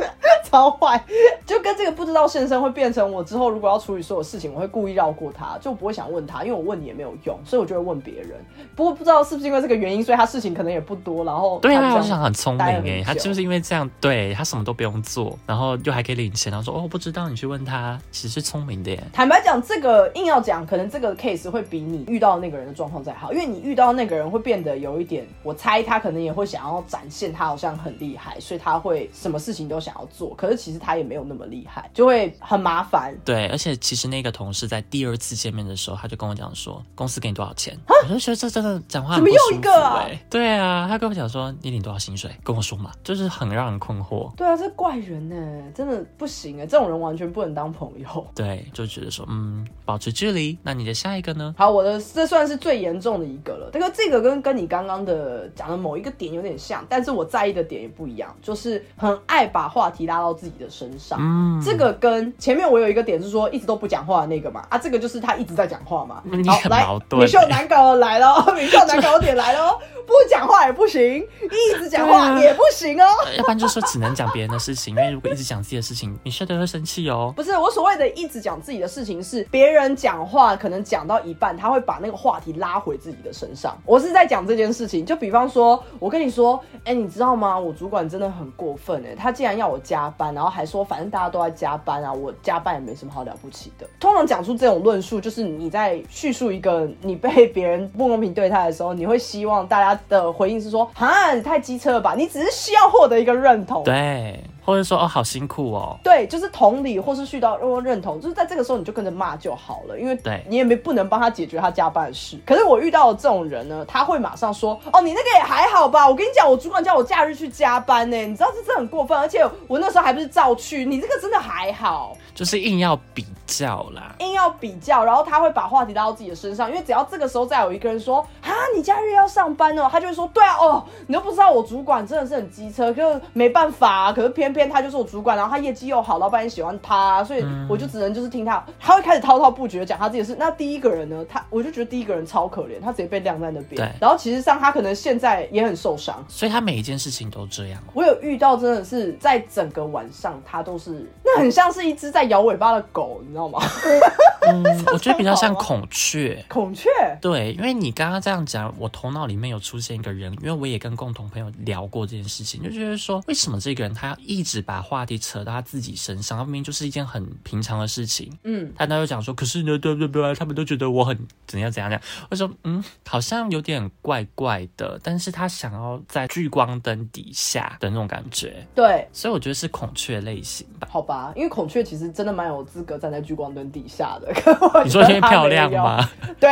超坏。就跟这个不知道先生会变成我之后如果要处理所有事情，我会故意绕过他，就不会想问他，因为我问你也没有用，所以我就会问别人。不过不知道是不是因为这个原因，所以他事情可能也不多，然后对啊，我想很聪明哎，他久就是因为这样，对他什么都不用做，然后又还可以领钱，然后说哦我不知道，你去问他，其实是聪明的耶。坦白讲，这个硬要讲，可能这个 case 会比你遇到那个人的状况再好，因为你遇到那个人会变得有一点，我猜他可能也会想要展现他好像很厉害，所以他会什么事情都想要做，可是其实他也没有那么厉害，就会很麻烦。对，而且其实那个同事在第二次见面的时候，他就跟我讲说，公司给你多少钱？我就觉得这真的讲话很怎么又一个。对啊，他跟我讲说，你领多少薪水？跟我说嘛，就是很让人困惑。对啊，这怪人呢，真的不行哎，这种人完全不能当朋友。(laughs) 对，就觉得说，嗯，保持距离。那你的下一个呢？好，我的这算是最严重的一个了。这个这个跟跟你刚刚的讲的某一个点有点像，但是我在意的点也不一样，就是很爱把话题拉到自己的身上。嗯，这个跟前面我有一个点是说一直都不讲话的那个嘛，啊，这个就是他一直在讲话嘛。你好，来很矛，盾美秀欸难搞来了，美秀难搞点来了，不讲话也不行，一直讲话也不行哦。要不然就说只能讲别人的事情，因为如果一直讲自己的事情，你睡得会生气哦。不是我所谓的一直讲自己的事情，是别人讲话可能讲到一半，他会把那个话题拉回自己的身上。我是在讲这件事情，就比方说，说我跟你说，哎、你知道吗？我主管真的很过分哎、他竟然要我加班，然后还说反正大家都在加班啊，我加班也没什么好了不起的。通常讲出这种论述，就是你在叙述一个你被别人不公平对待的时候，你会希望大家的回应是说，哈，你太机车了吧？你只是需要获得一个认同。对，或者说哦，好辛苦哦。对，就是同理或是去到或认同，就是在这个时候你就跟着骂就好了，因为对你也没不能帮他解决他加班的事。可是我遇到的这种人呢，他会马上说：“哦，你那个也还好吧？我跟你讲，我主管叫我假日去加班呢，你知道这真的很过分，而且我那时候还不是照去，你这个真的还好。”就是硬要比较啦。硬要比较，然后他会把话题拉到自己的身上，因为只要这个时候再有一个人说啊，你假日要上班哦，他就会说对啊，哦，你都不知道我主管真的是很机车，可是没办法啊，可是偏偏他就是我主管，然后他业绩又好，老板也喜欢他，所以我就只能就是听他，他会开始滔滔不绝讲他自己的事。那第一个人呢，他我就觉得第一个人超可怜，他直接被晾在那边对，然后其实上他可能现在也很受伤。所以他每一件事情都这样哦。我有遇到，真的是在整个晚上，他都是那很像是一只在摇尾巴的狗，你知道吗？嗯，(laughs) 我觉得比较像 (laughs) 孔雀。孔雀。对，因为你刚刚这样讲，我头脑里面有出现一个人，因为我也跟共同朋友聊过这件事情，就觉得说，为什么这个人他要一直把话题扯到他自己身上？他明明就是一件很平常的事情，嗯，他他就讲说，可是呢，对对对，他们都觉得我很怎样怎样怎样。我说，嗯，好像有点怪怪的，但是他想要在聚光灯底下的那种感觉，对，所以我觉得是孔雀类型吧。好吧，因为孔雀其实真的蛮有资格站在聚光灯底下的。你说因为觉得它漂亮？吗？对，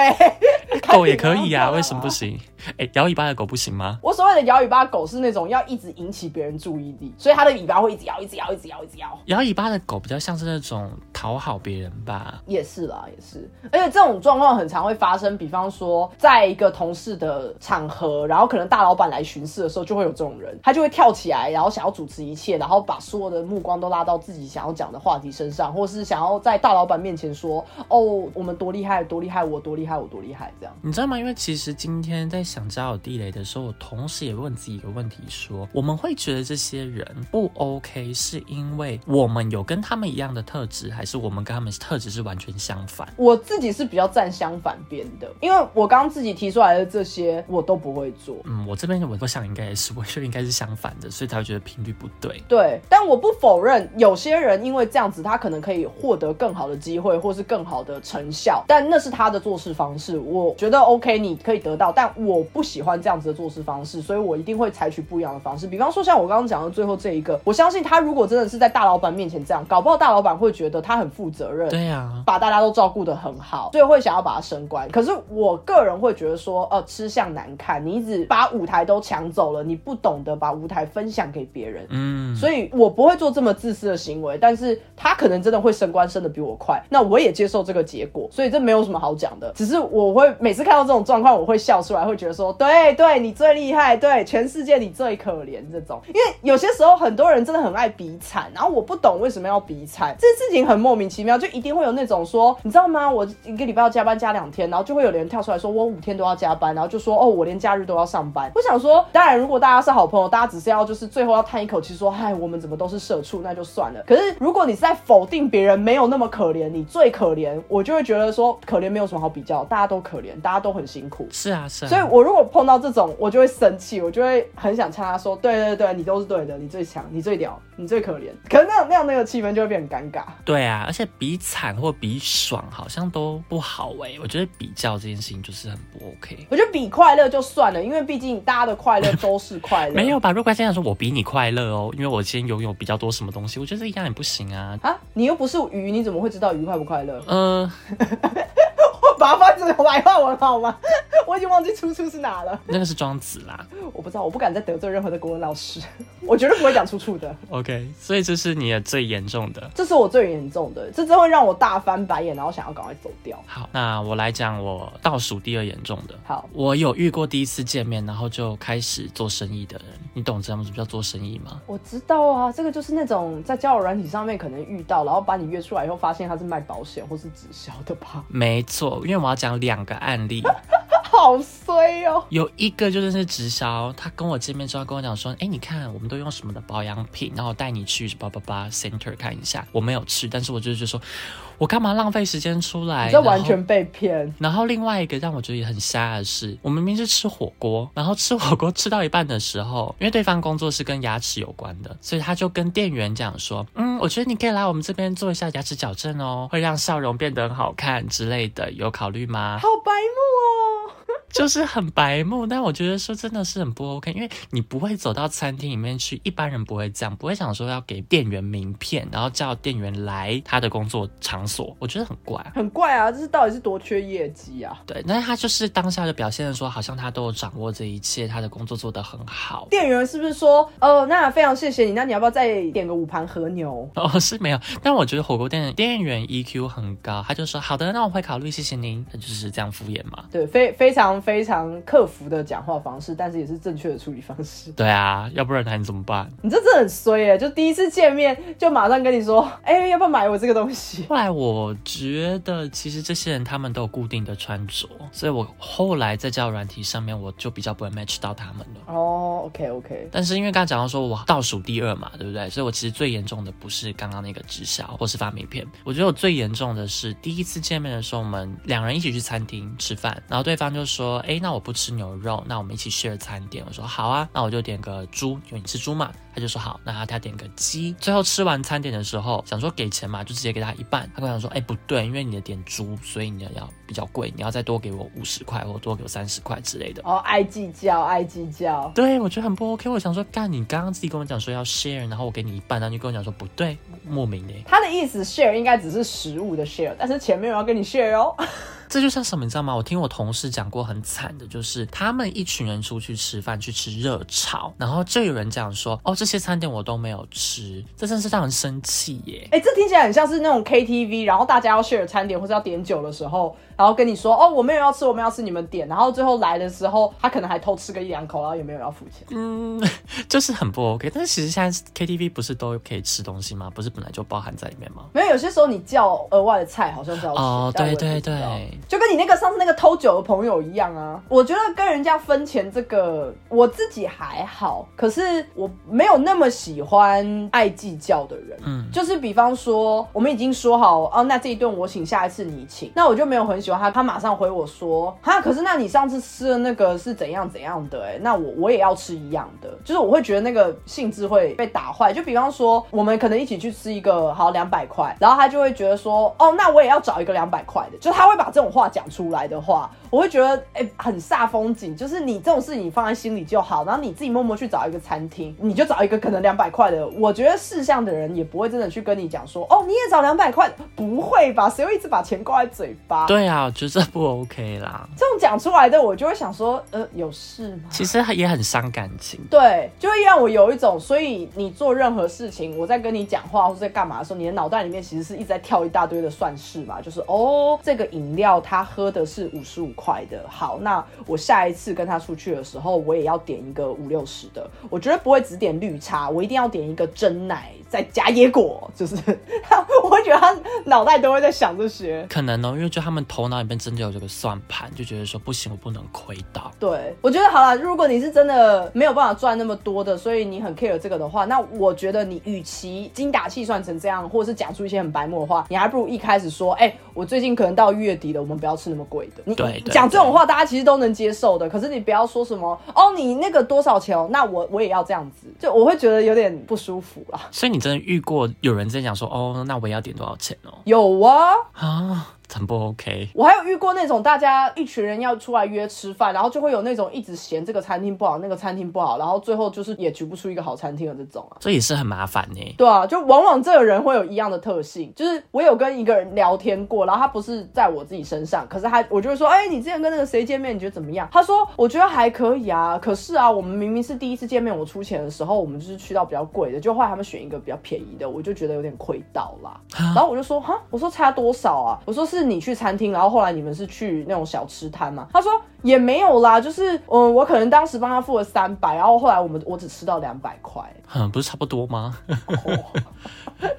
狗也可以呀、看起来为什么不行？哎，摇尾巴的狗不行吗？我所谓的摇尾巴狗是那种要一直引起别人注意力，所以它的尾巴会一直摇，一直摇，一直摇，一直摇。摇尾巴的狗比较像是那种讨好别人吧。也是啦，也是，而且这种状况很常会发生。比方说，在一个同事的场合，然后可能大老板来巡视的时候，就会有这种人，他就会跳起来，然后想要主持一切，然后把所有的目光都拉到自己想要讲的话题身上，或是想要在大老板面前说：“哦，我们多厉害，多厉害，我多厉害，我多厉害。”这样。你知道吗？因为其实今天在想交友地雷的时候，我同时也问自己一个问题说我们会觉得这些人不 OK，是因为我们有跟他们一样的特质，还是我们跟他们特质是完全相反？我自己是比较站相反边的，因为我刚刚自己提出来的这些我都不会做。嗯，我这边我我想应该也是，我觉得应该是相反的，所以才会觉得频率不对。对，但我不否认有些人因为这样子，他可能可以获得更好的机会，或是更好的成效，但那是他的做事方式，我觉觉得 OK，你可以得到，但我不喜欢这样子的做事方式，所以我一定会采取不一样的方式。比方说，像我刚刚讲的最后这一个，我相信他如果真的是在大老板面前这样，搞不好大老板会觉得他很负责任，对呀、把大家都照顾得很好，所以会想要把他升官。可是我个人会觉得说，呃，吃相难看，你一直把舞台都抢走了，你不懂得把舞台分享给别人。嗯，所以我不会做这么自私的行为，但是他可能真的会升官升的比我快，那我也接受这个结果，所以这没有什么好讲的。只是我会每每次看到这种状况，我会笑出来，会觉得说，对对，你最厉害，对，全世界你最可怜这种。因为有些时候很多人真的很爱比惨，然后我不懂为什么要比惨，这事情很莫名其妙，就一定会有那种说，你知道吗？我一个礼拜要加班加两天，然后就会有人跳出来说我五天都要加班，然后就说哦，我连假日都要上班。我想说，当然如果大家是好朋友，大家只是要就是最后要叹一口气说，嗨，我们怎么都是社畜，那就算了。可是如果你是在否定别人没有那么可怜，你最可怜，我就会觉得说可怜没有什么好比较，大家都可怜，大家都很辛苦。是啊是啊，所以，我如果碰到这种，我就会生气，我就会很想呛他说：“对对对，你都是对的，你最强，你最屌，你最可怜。”可是那样那样那个气氛就会变很尴尬。对啊，而且比惨或比爽好像都不好哎、我觉得比较这件事情就是很不 OK。我觉得比快乐就算了，因为毕竟大家的快乐都是快乐。(laughs) 没有吧？如果这样说，我比你快乐哦，因为我今天拥有比较多什么东西，我觉得这一样也不行啊。啊，你又不是鱼，你怎么会知道鱼快不快乐？呃，(laughs) 我把它翻成白话文好吗？(laughs) 我已经忘记出处是哪了，那个是庄子啦。我不知道，我不敢再得罪任何的国文老师，(laughs) 我绝对不会讲出处的。OK，所以这是你的最严重的。这是我最严重的，这真会让我大翻白眼，然后想要赶快走掉。好，那我来讲我倒数第二严重的。好，我有遇过第一次见面，然后就开始做生意的人，你懂这样什么叫做生意吗？我知道啊，这个就是那种在交友软体上面可能遇到，然后把你约出来以后，发现他是卖保险或是直销的吧？没错，因为我要讲两个案例，(laughs) 好衰哦！有一个就是是直销，他跟我见面之后跟我讲说，哎，你看我们都用什么的保养品，然后我带你去叭叭叭 center 看一下。我没有去，但是我就是就说，我干嘛浪费时间出来？这完全被骗。然后另外一个让我觉得也很瞎的是，我明明是吃火锅，然后吃火锅吃到一半的时候，因为对方工作是跟牙齿有关的，所以他就跟店员讲说，嗯，我觉得你可以来我们这边做一下牙齿矫正哦，会让笑容变得很好看之类的，有考虑吗？好白目哦！就是很白目，但我觉得说真的是很不 OK，因为你不会走到餐厅里面去，一般人不会这样，不会想说要给店员名片，然后叫店员来他的工作场所，我觉得很怪。很怪啊，这是到底是多缺业绩啊？对，但是他就是当下就表现的说，好像他都有掌握这一切，他的工作做得很好。店员是不是说，哦，那非常谢谢你，那你要不要再点个五盘和牛？(laughs) 哦，是没有，但我觉得火锅店的店员 EQ 很高，他就说好的，那我会考虑，谢谢您，他就是这样敷衍嘛。对，非非常非常克服的讲话方式，但是也是正确的处理方式。对啊，要不然还能怎么办？你这真的很衰耶！就第一次见面就马上跟你说，哎、要不要买我这个东西？(laughs) 后来我觉得，其实这些人他们都有固定的穿着，所以我后来在交友软体上面，我就比较不会 match 到他们了。哦，OK OK，但是因为刚刚讲到说我倒数第二嘛，对不对？所以我其实最严重的不是刚刚那个直销或是发名片，我觉得我最严重的是第一次见面的时候，我们两人一起去餐厅吃饭，然后对方就说：“哎，那我不吃牛肉，那我们一起 share 餐点。”我说：“好啊，那我就点个猪，因为你吃猪嘛。”他就说：“好，那他他点个鸡。”最后吃完餐点的时候，想说给钱嘛，就直接给他一半。他跟我讲说：“哎，不对，因为你的点猪，所以你的要比较贵，你要再多给我五十块或多给我三十块之类的。”哦，爱计较，爱计较。对，我觉得很不 OK。我想说，干，你刚刚自己跟我讲说要 share，然后我给你一半，然后你跟我讲说不对，莫名的。他的意思 share 应该只是食物的 share，但是钱没有要跟你 share 哦。这就像什么，你知道吗？我听我同事讲过很惨的，就是他们一群人出去吃饭，去吃热炒，然后就有人讲说，哦，这些餐点我都没有吃，这真是让人生气耶。哎、这听起来很像是那种 KTV，然后大家要 share 餐点或者要点酒的时候，然后跟你说，哦，我没有要吃，我们要吃你们点，然后最后来的时候，他可能还偷吃个一两口，然后也没有要付钱。嗯，(laughs) 就是很不 OK。但是其实现在 KTV 不是都可以吃东西吗？不是本来就包含在里面吗？没有，有些时候你叫额外的菜好像是要钱哦，对对对，就跟你那个上次那个偷酒的朋友一样啊。我觉得跟人家分钱这个，我自己还好，可是我没有那么喜欢爱计较的人。嗯就是比方说，我们已经说好哦，那这一顿我请，下一次你请，那我就没有很喜欢他。他马上回我说，哈，可是那你上次吃的那个是怎样怎样的、欸？哎，那我我也要吃一样的，就是我会觉得那个性质会被打坏。就比方说，我们可能一起去吃一个好两百块，然后他就会觉得说，哦，那我也要找一个两百块的，就他会把这种话讲出来的话，我会觉得哎、很煞风景。就是你这种事情你放在心里就好，然后你自己默默去找一个餐厅，你就找一个可能两百块的。我觉得事项的人也不会真的去跟你讲说，哦，你也找两百块，不会吧？(laughs) 谁会一直把钱挂在嘴巴？对啊，我觉得这不 OK 啦。这种讲出来的，我就会想说，呃，有事吗？其实也很伤感情。对，就会让我有一种，所以你做任何事情，我在跟你讲话或者在干嘛的时候，你的脑袋里面其实是一直在跳一大堆的算式嘛，就是哦，这个饮料他喝的是五十五块的，好，那我下一次跟他出去的时候，我也要点一个五六十的，我绝对不会只点绿茶，我一定要点一个真奶再加椰果，就是我会觉得他脑袋都会在想这些。可能哦，因为就他们头脑里面真的有这个算盘，就觉得说不行，我不能亏到。对，我觉得好了，如果你是真的没有办法赚那么多的，所以你很 care 这个的话，那我觉得你与其精打细算成这样，或者是讲出一些很白目的话，你还不如一开始说，哎、我最近可能到月底了，我们不要吃那么贵的。你讲这种话，大家其实都能接受的。可是你不要说什么哦，你那个多少钱哦，那我我也要这样子，就我会觉得有点不舒服啦。所以你真的遇过有人在讲说，哦，那我也要点多少钱哦？有啊，啊，很不 OK。我还有遇过那种大家一群人要出来约吃饭，然后就会有那种一直嫌这个餐厅不好，那个餐厅不好，然后最后就是也举不出一个好餐厅的这种啊。这也是很麻烦呢。对啊，就往往这个人会有一样的特性，就是我有跟一个人聊天过，然后他不是在我自己身上，可是他我就会说，哎、你之前跟那个谁见面，你觉得怎么样？他说，我觉得还可以啊，可是啊，我们明明是第一次见面，我出钱的时候，我们就是去到比较贵的，就后来他们选一个比较便宜的，我就觉得有点亏到啦。然后我就说，哈，我说差多少啊？我说是你去餐厅，然后后来你们是去那种小吃摊嘛？他说也没有啦，就是嗯，我可能当时帮他付了三百，然后后来我们我只吃到两百块。(laughs) 嗯，不是差不多吗？(laughs) 哦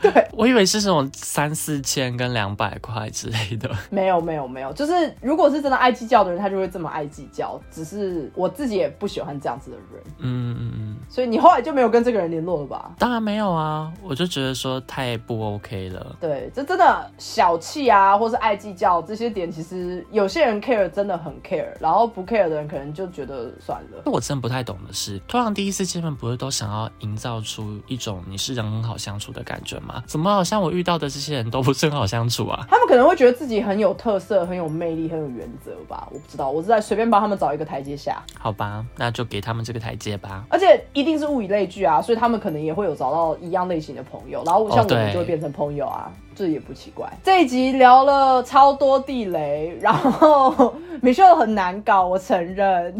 对，我以为是这种三四千跟两百块之类的。没有没有没有，就是如果是真的爱计较的人，他就会这么爱计较。只是我自己也不喜欢这样子的人，嗯嗯嗯，所以你后来就没有跟这个人联络了吧？当然没有啊，我就觉得说太不 OK 了。对，这真的小气啊，或是爱计较这些点，其实有些人 care 真的很 care，然后不 care 的人可能就觉得算了。我真的不太懂的是，通常第一次见面不是都想要营造出一种你是人很好相处的感觉吗？怎么好像我遇到的这些人都不是很好相处啊？他们可能会觉得自己很有特色、很有魅力、很有原则吧，我不知道，我是在随便帮他们找一个台阶下。好吧，那就给他们这个台阶吧。而且一定是物以类聚啊，所以他们可能也会有找到一样类型的朋友，然后像我们就会变成朋友啊，这也不奇怪。这一集聊了超多地雷，然后米秀很难搞，我承认，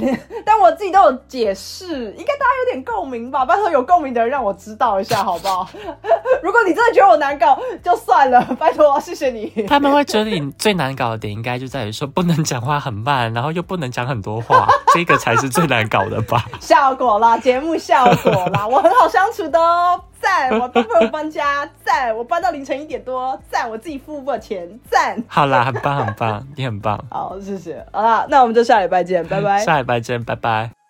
但我自己都有解释，应该大家有点共鸣吧？拜托有共鸣的人让我知道一下好不好？(laughs) 如果你真的觉得我难搞，就算了，拜托，谢谢你。(laughs) 他们会觉得你最难搞的点，应该就在于说不能讲话很慢，然后又不能讲很多话，这个才是最难搞的吧？(laughs) 效果啦，节目效果啦，我很好相处的哦，赞！我帮朋友搬家，赞！我搬到凌晨一点多，赞！我自己付不钱，赞！好啦，很棒很棒，你很棒。(laughs) 好，谢谢。好啦，那我们就下礼拜见，拜拜。下礼拜见，拜拜。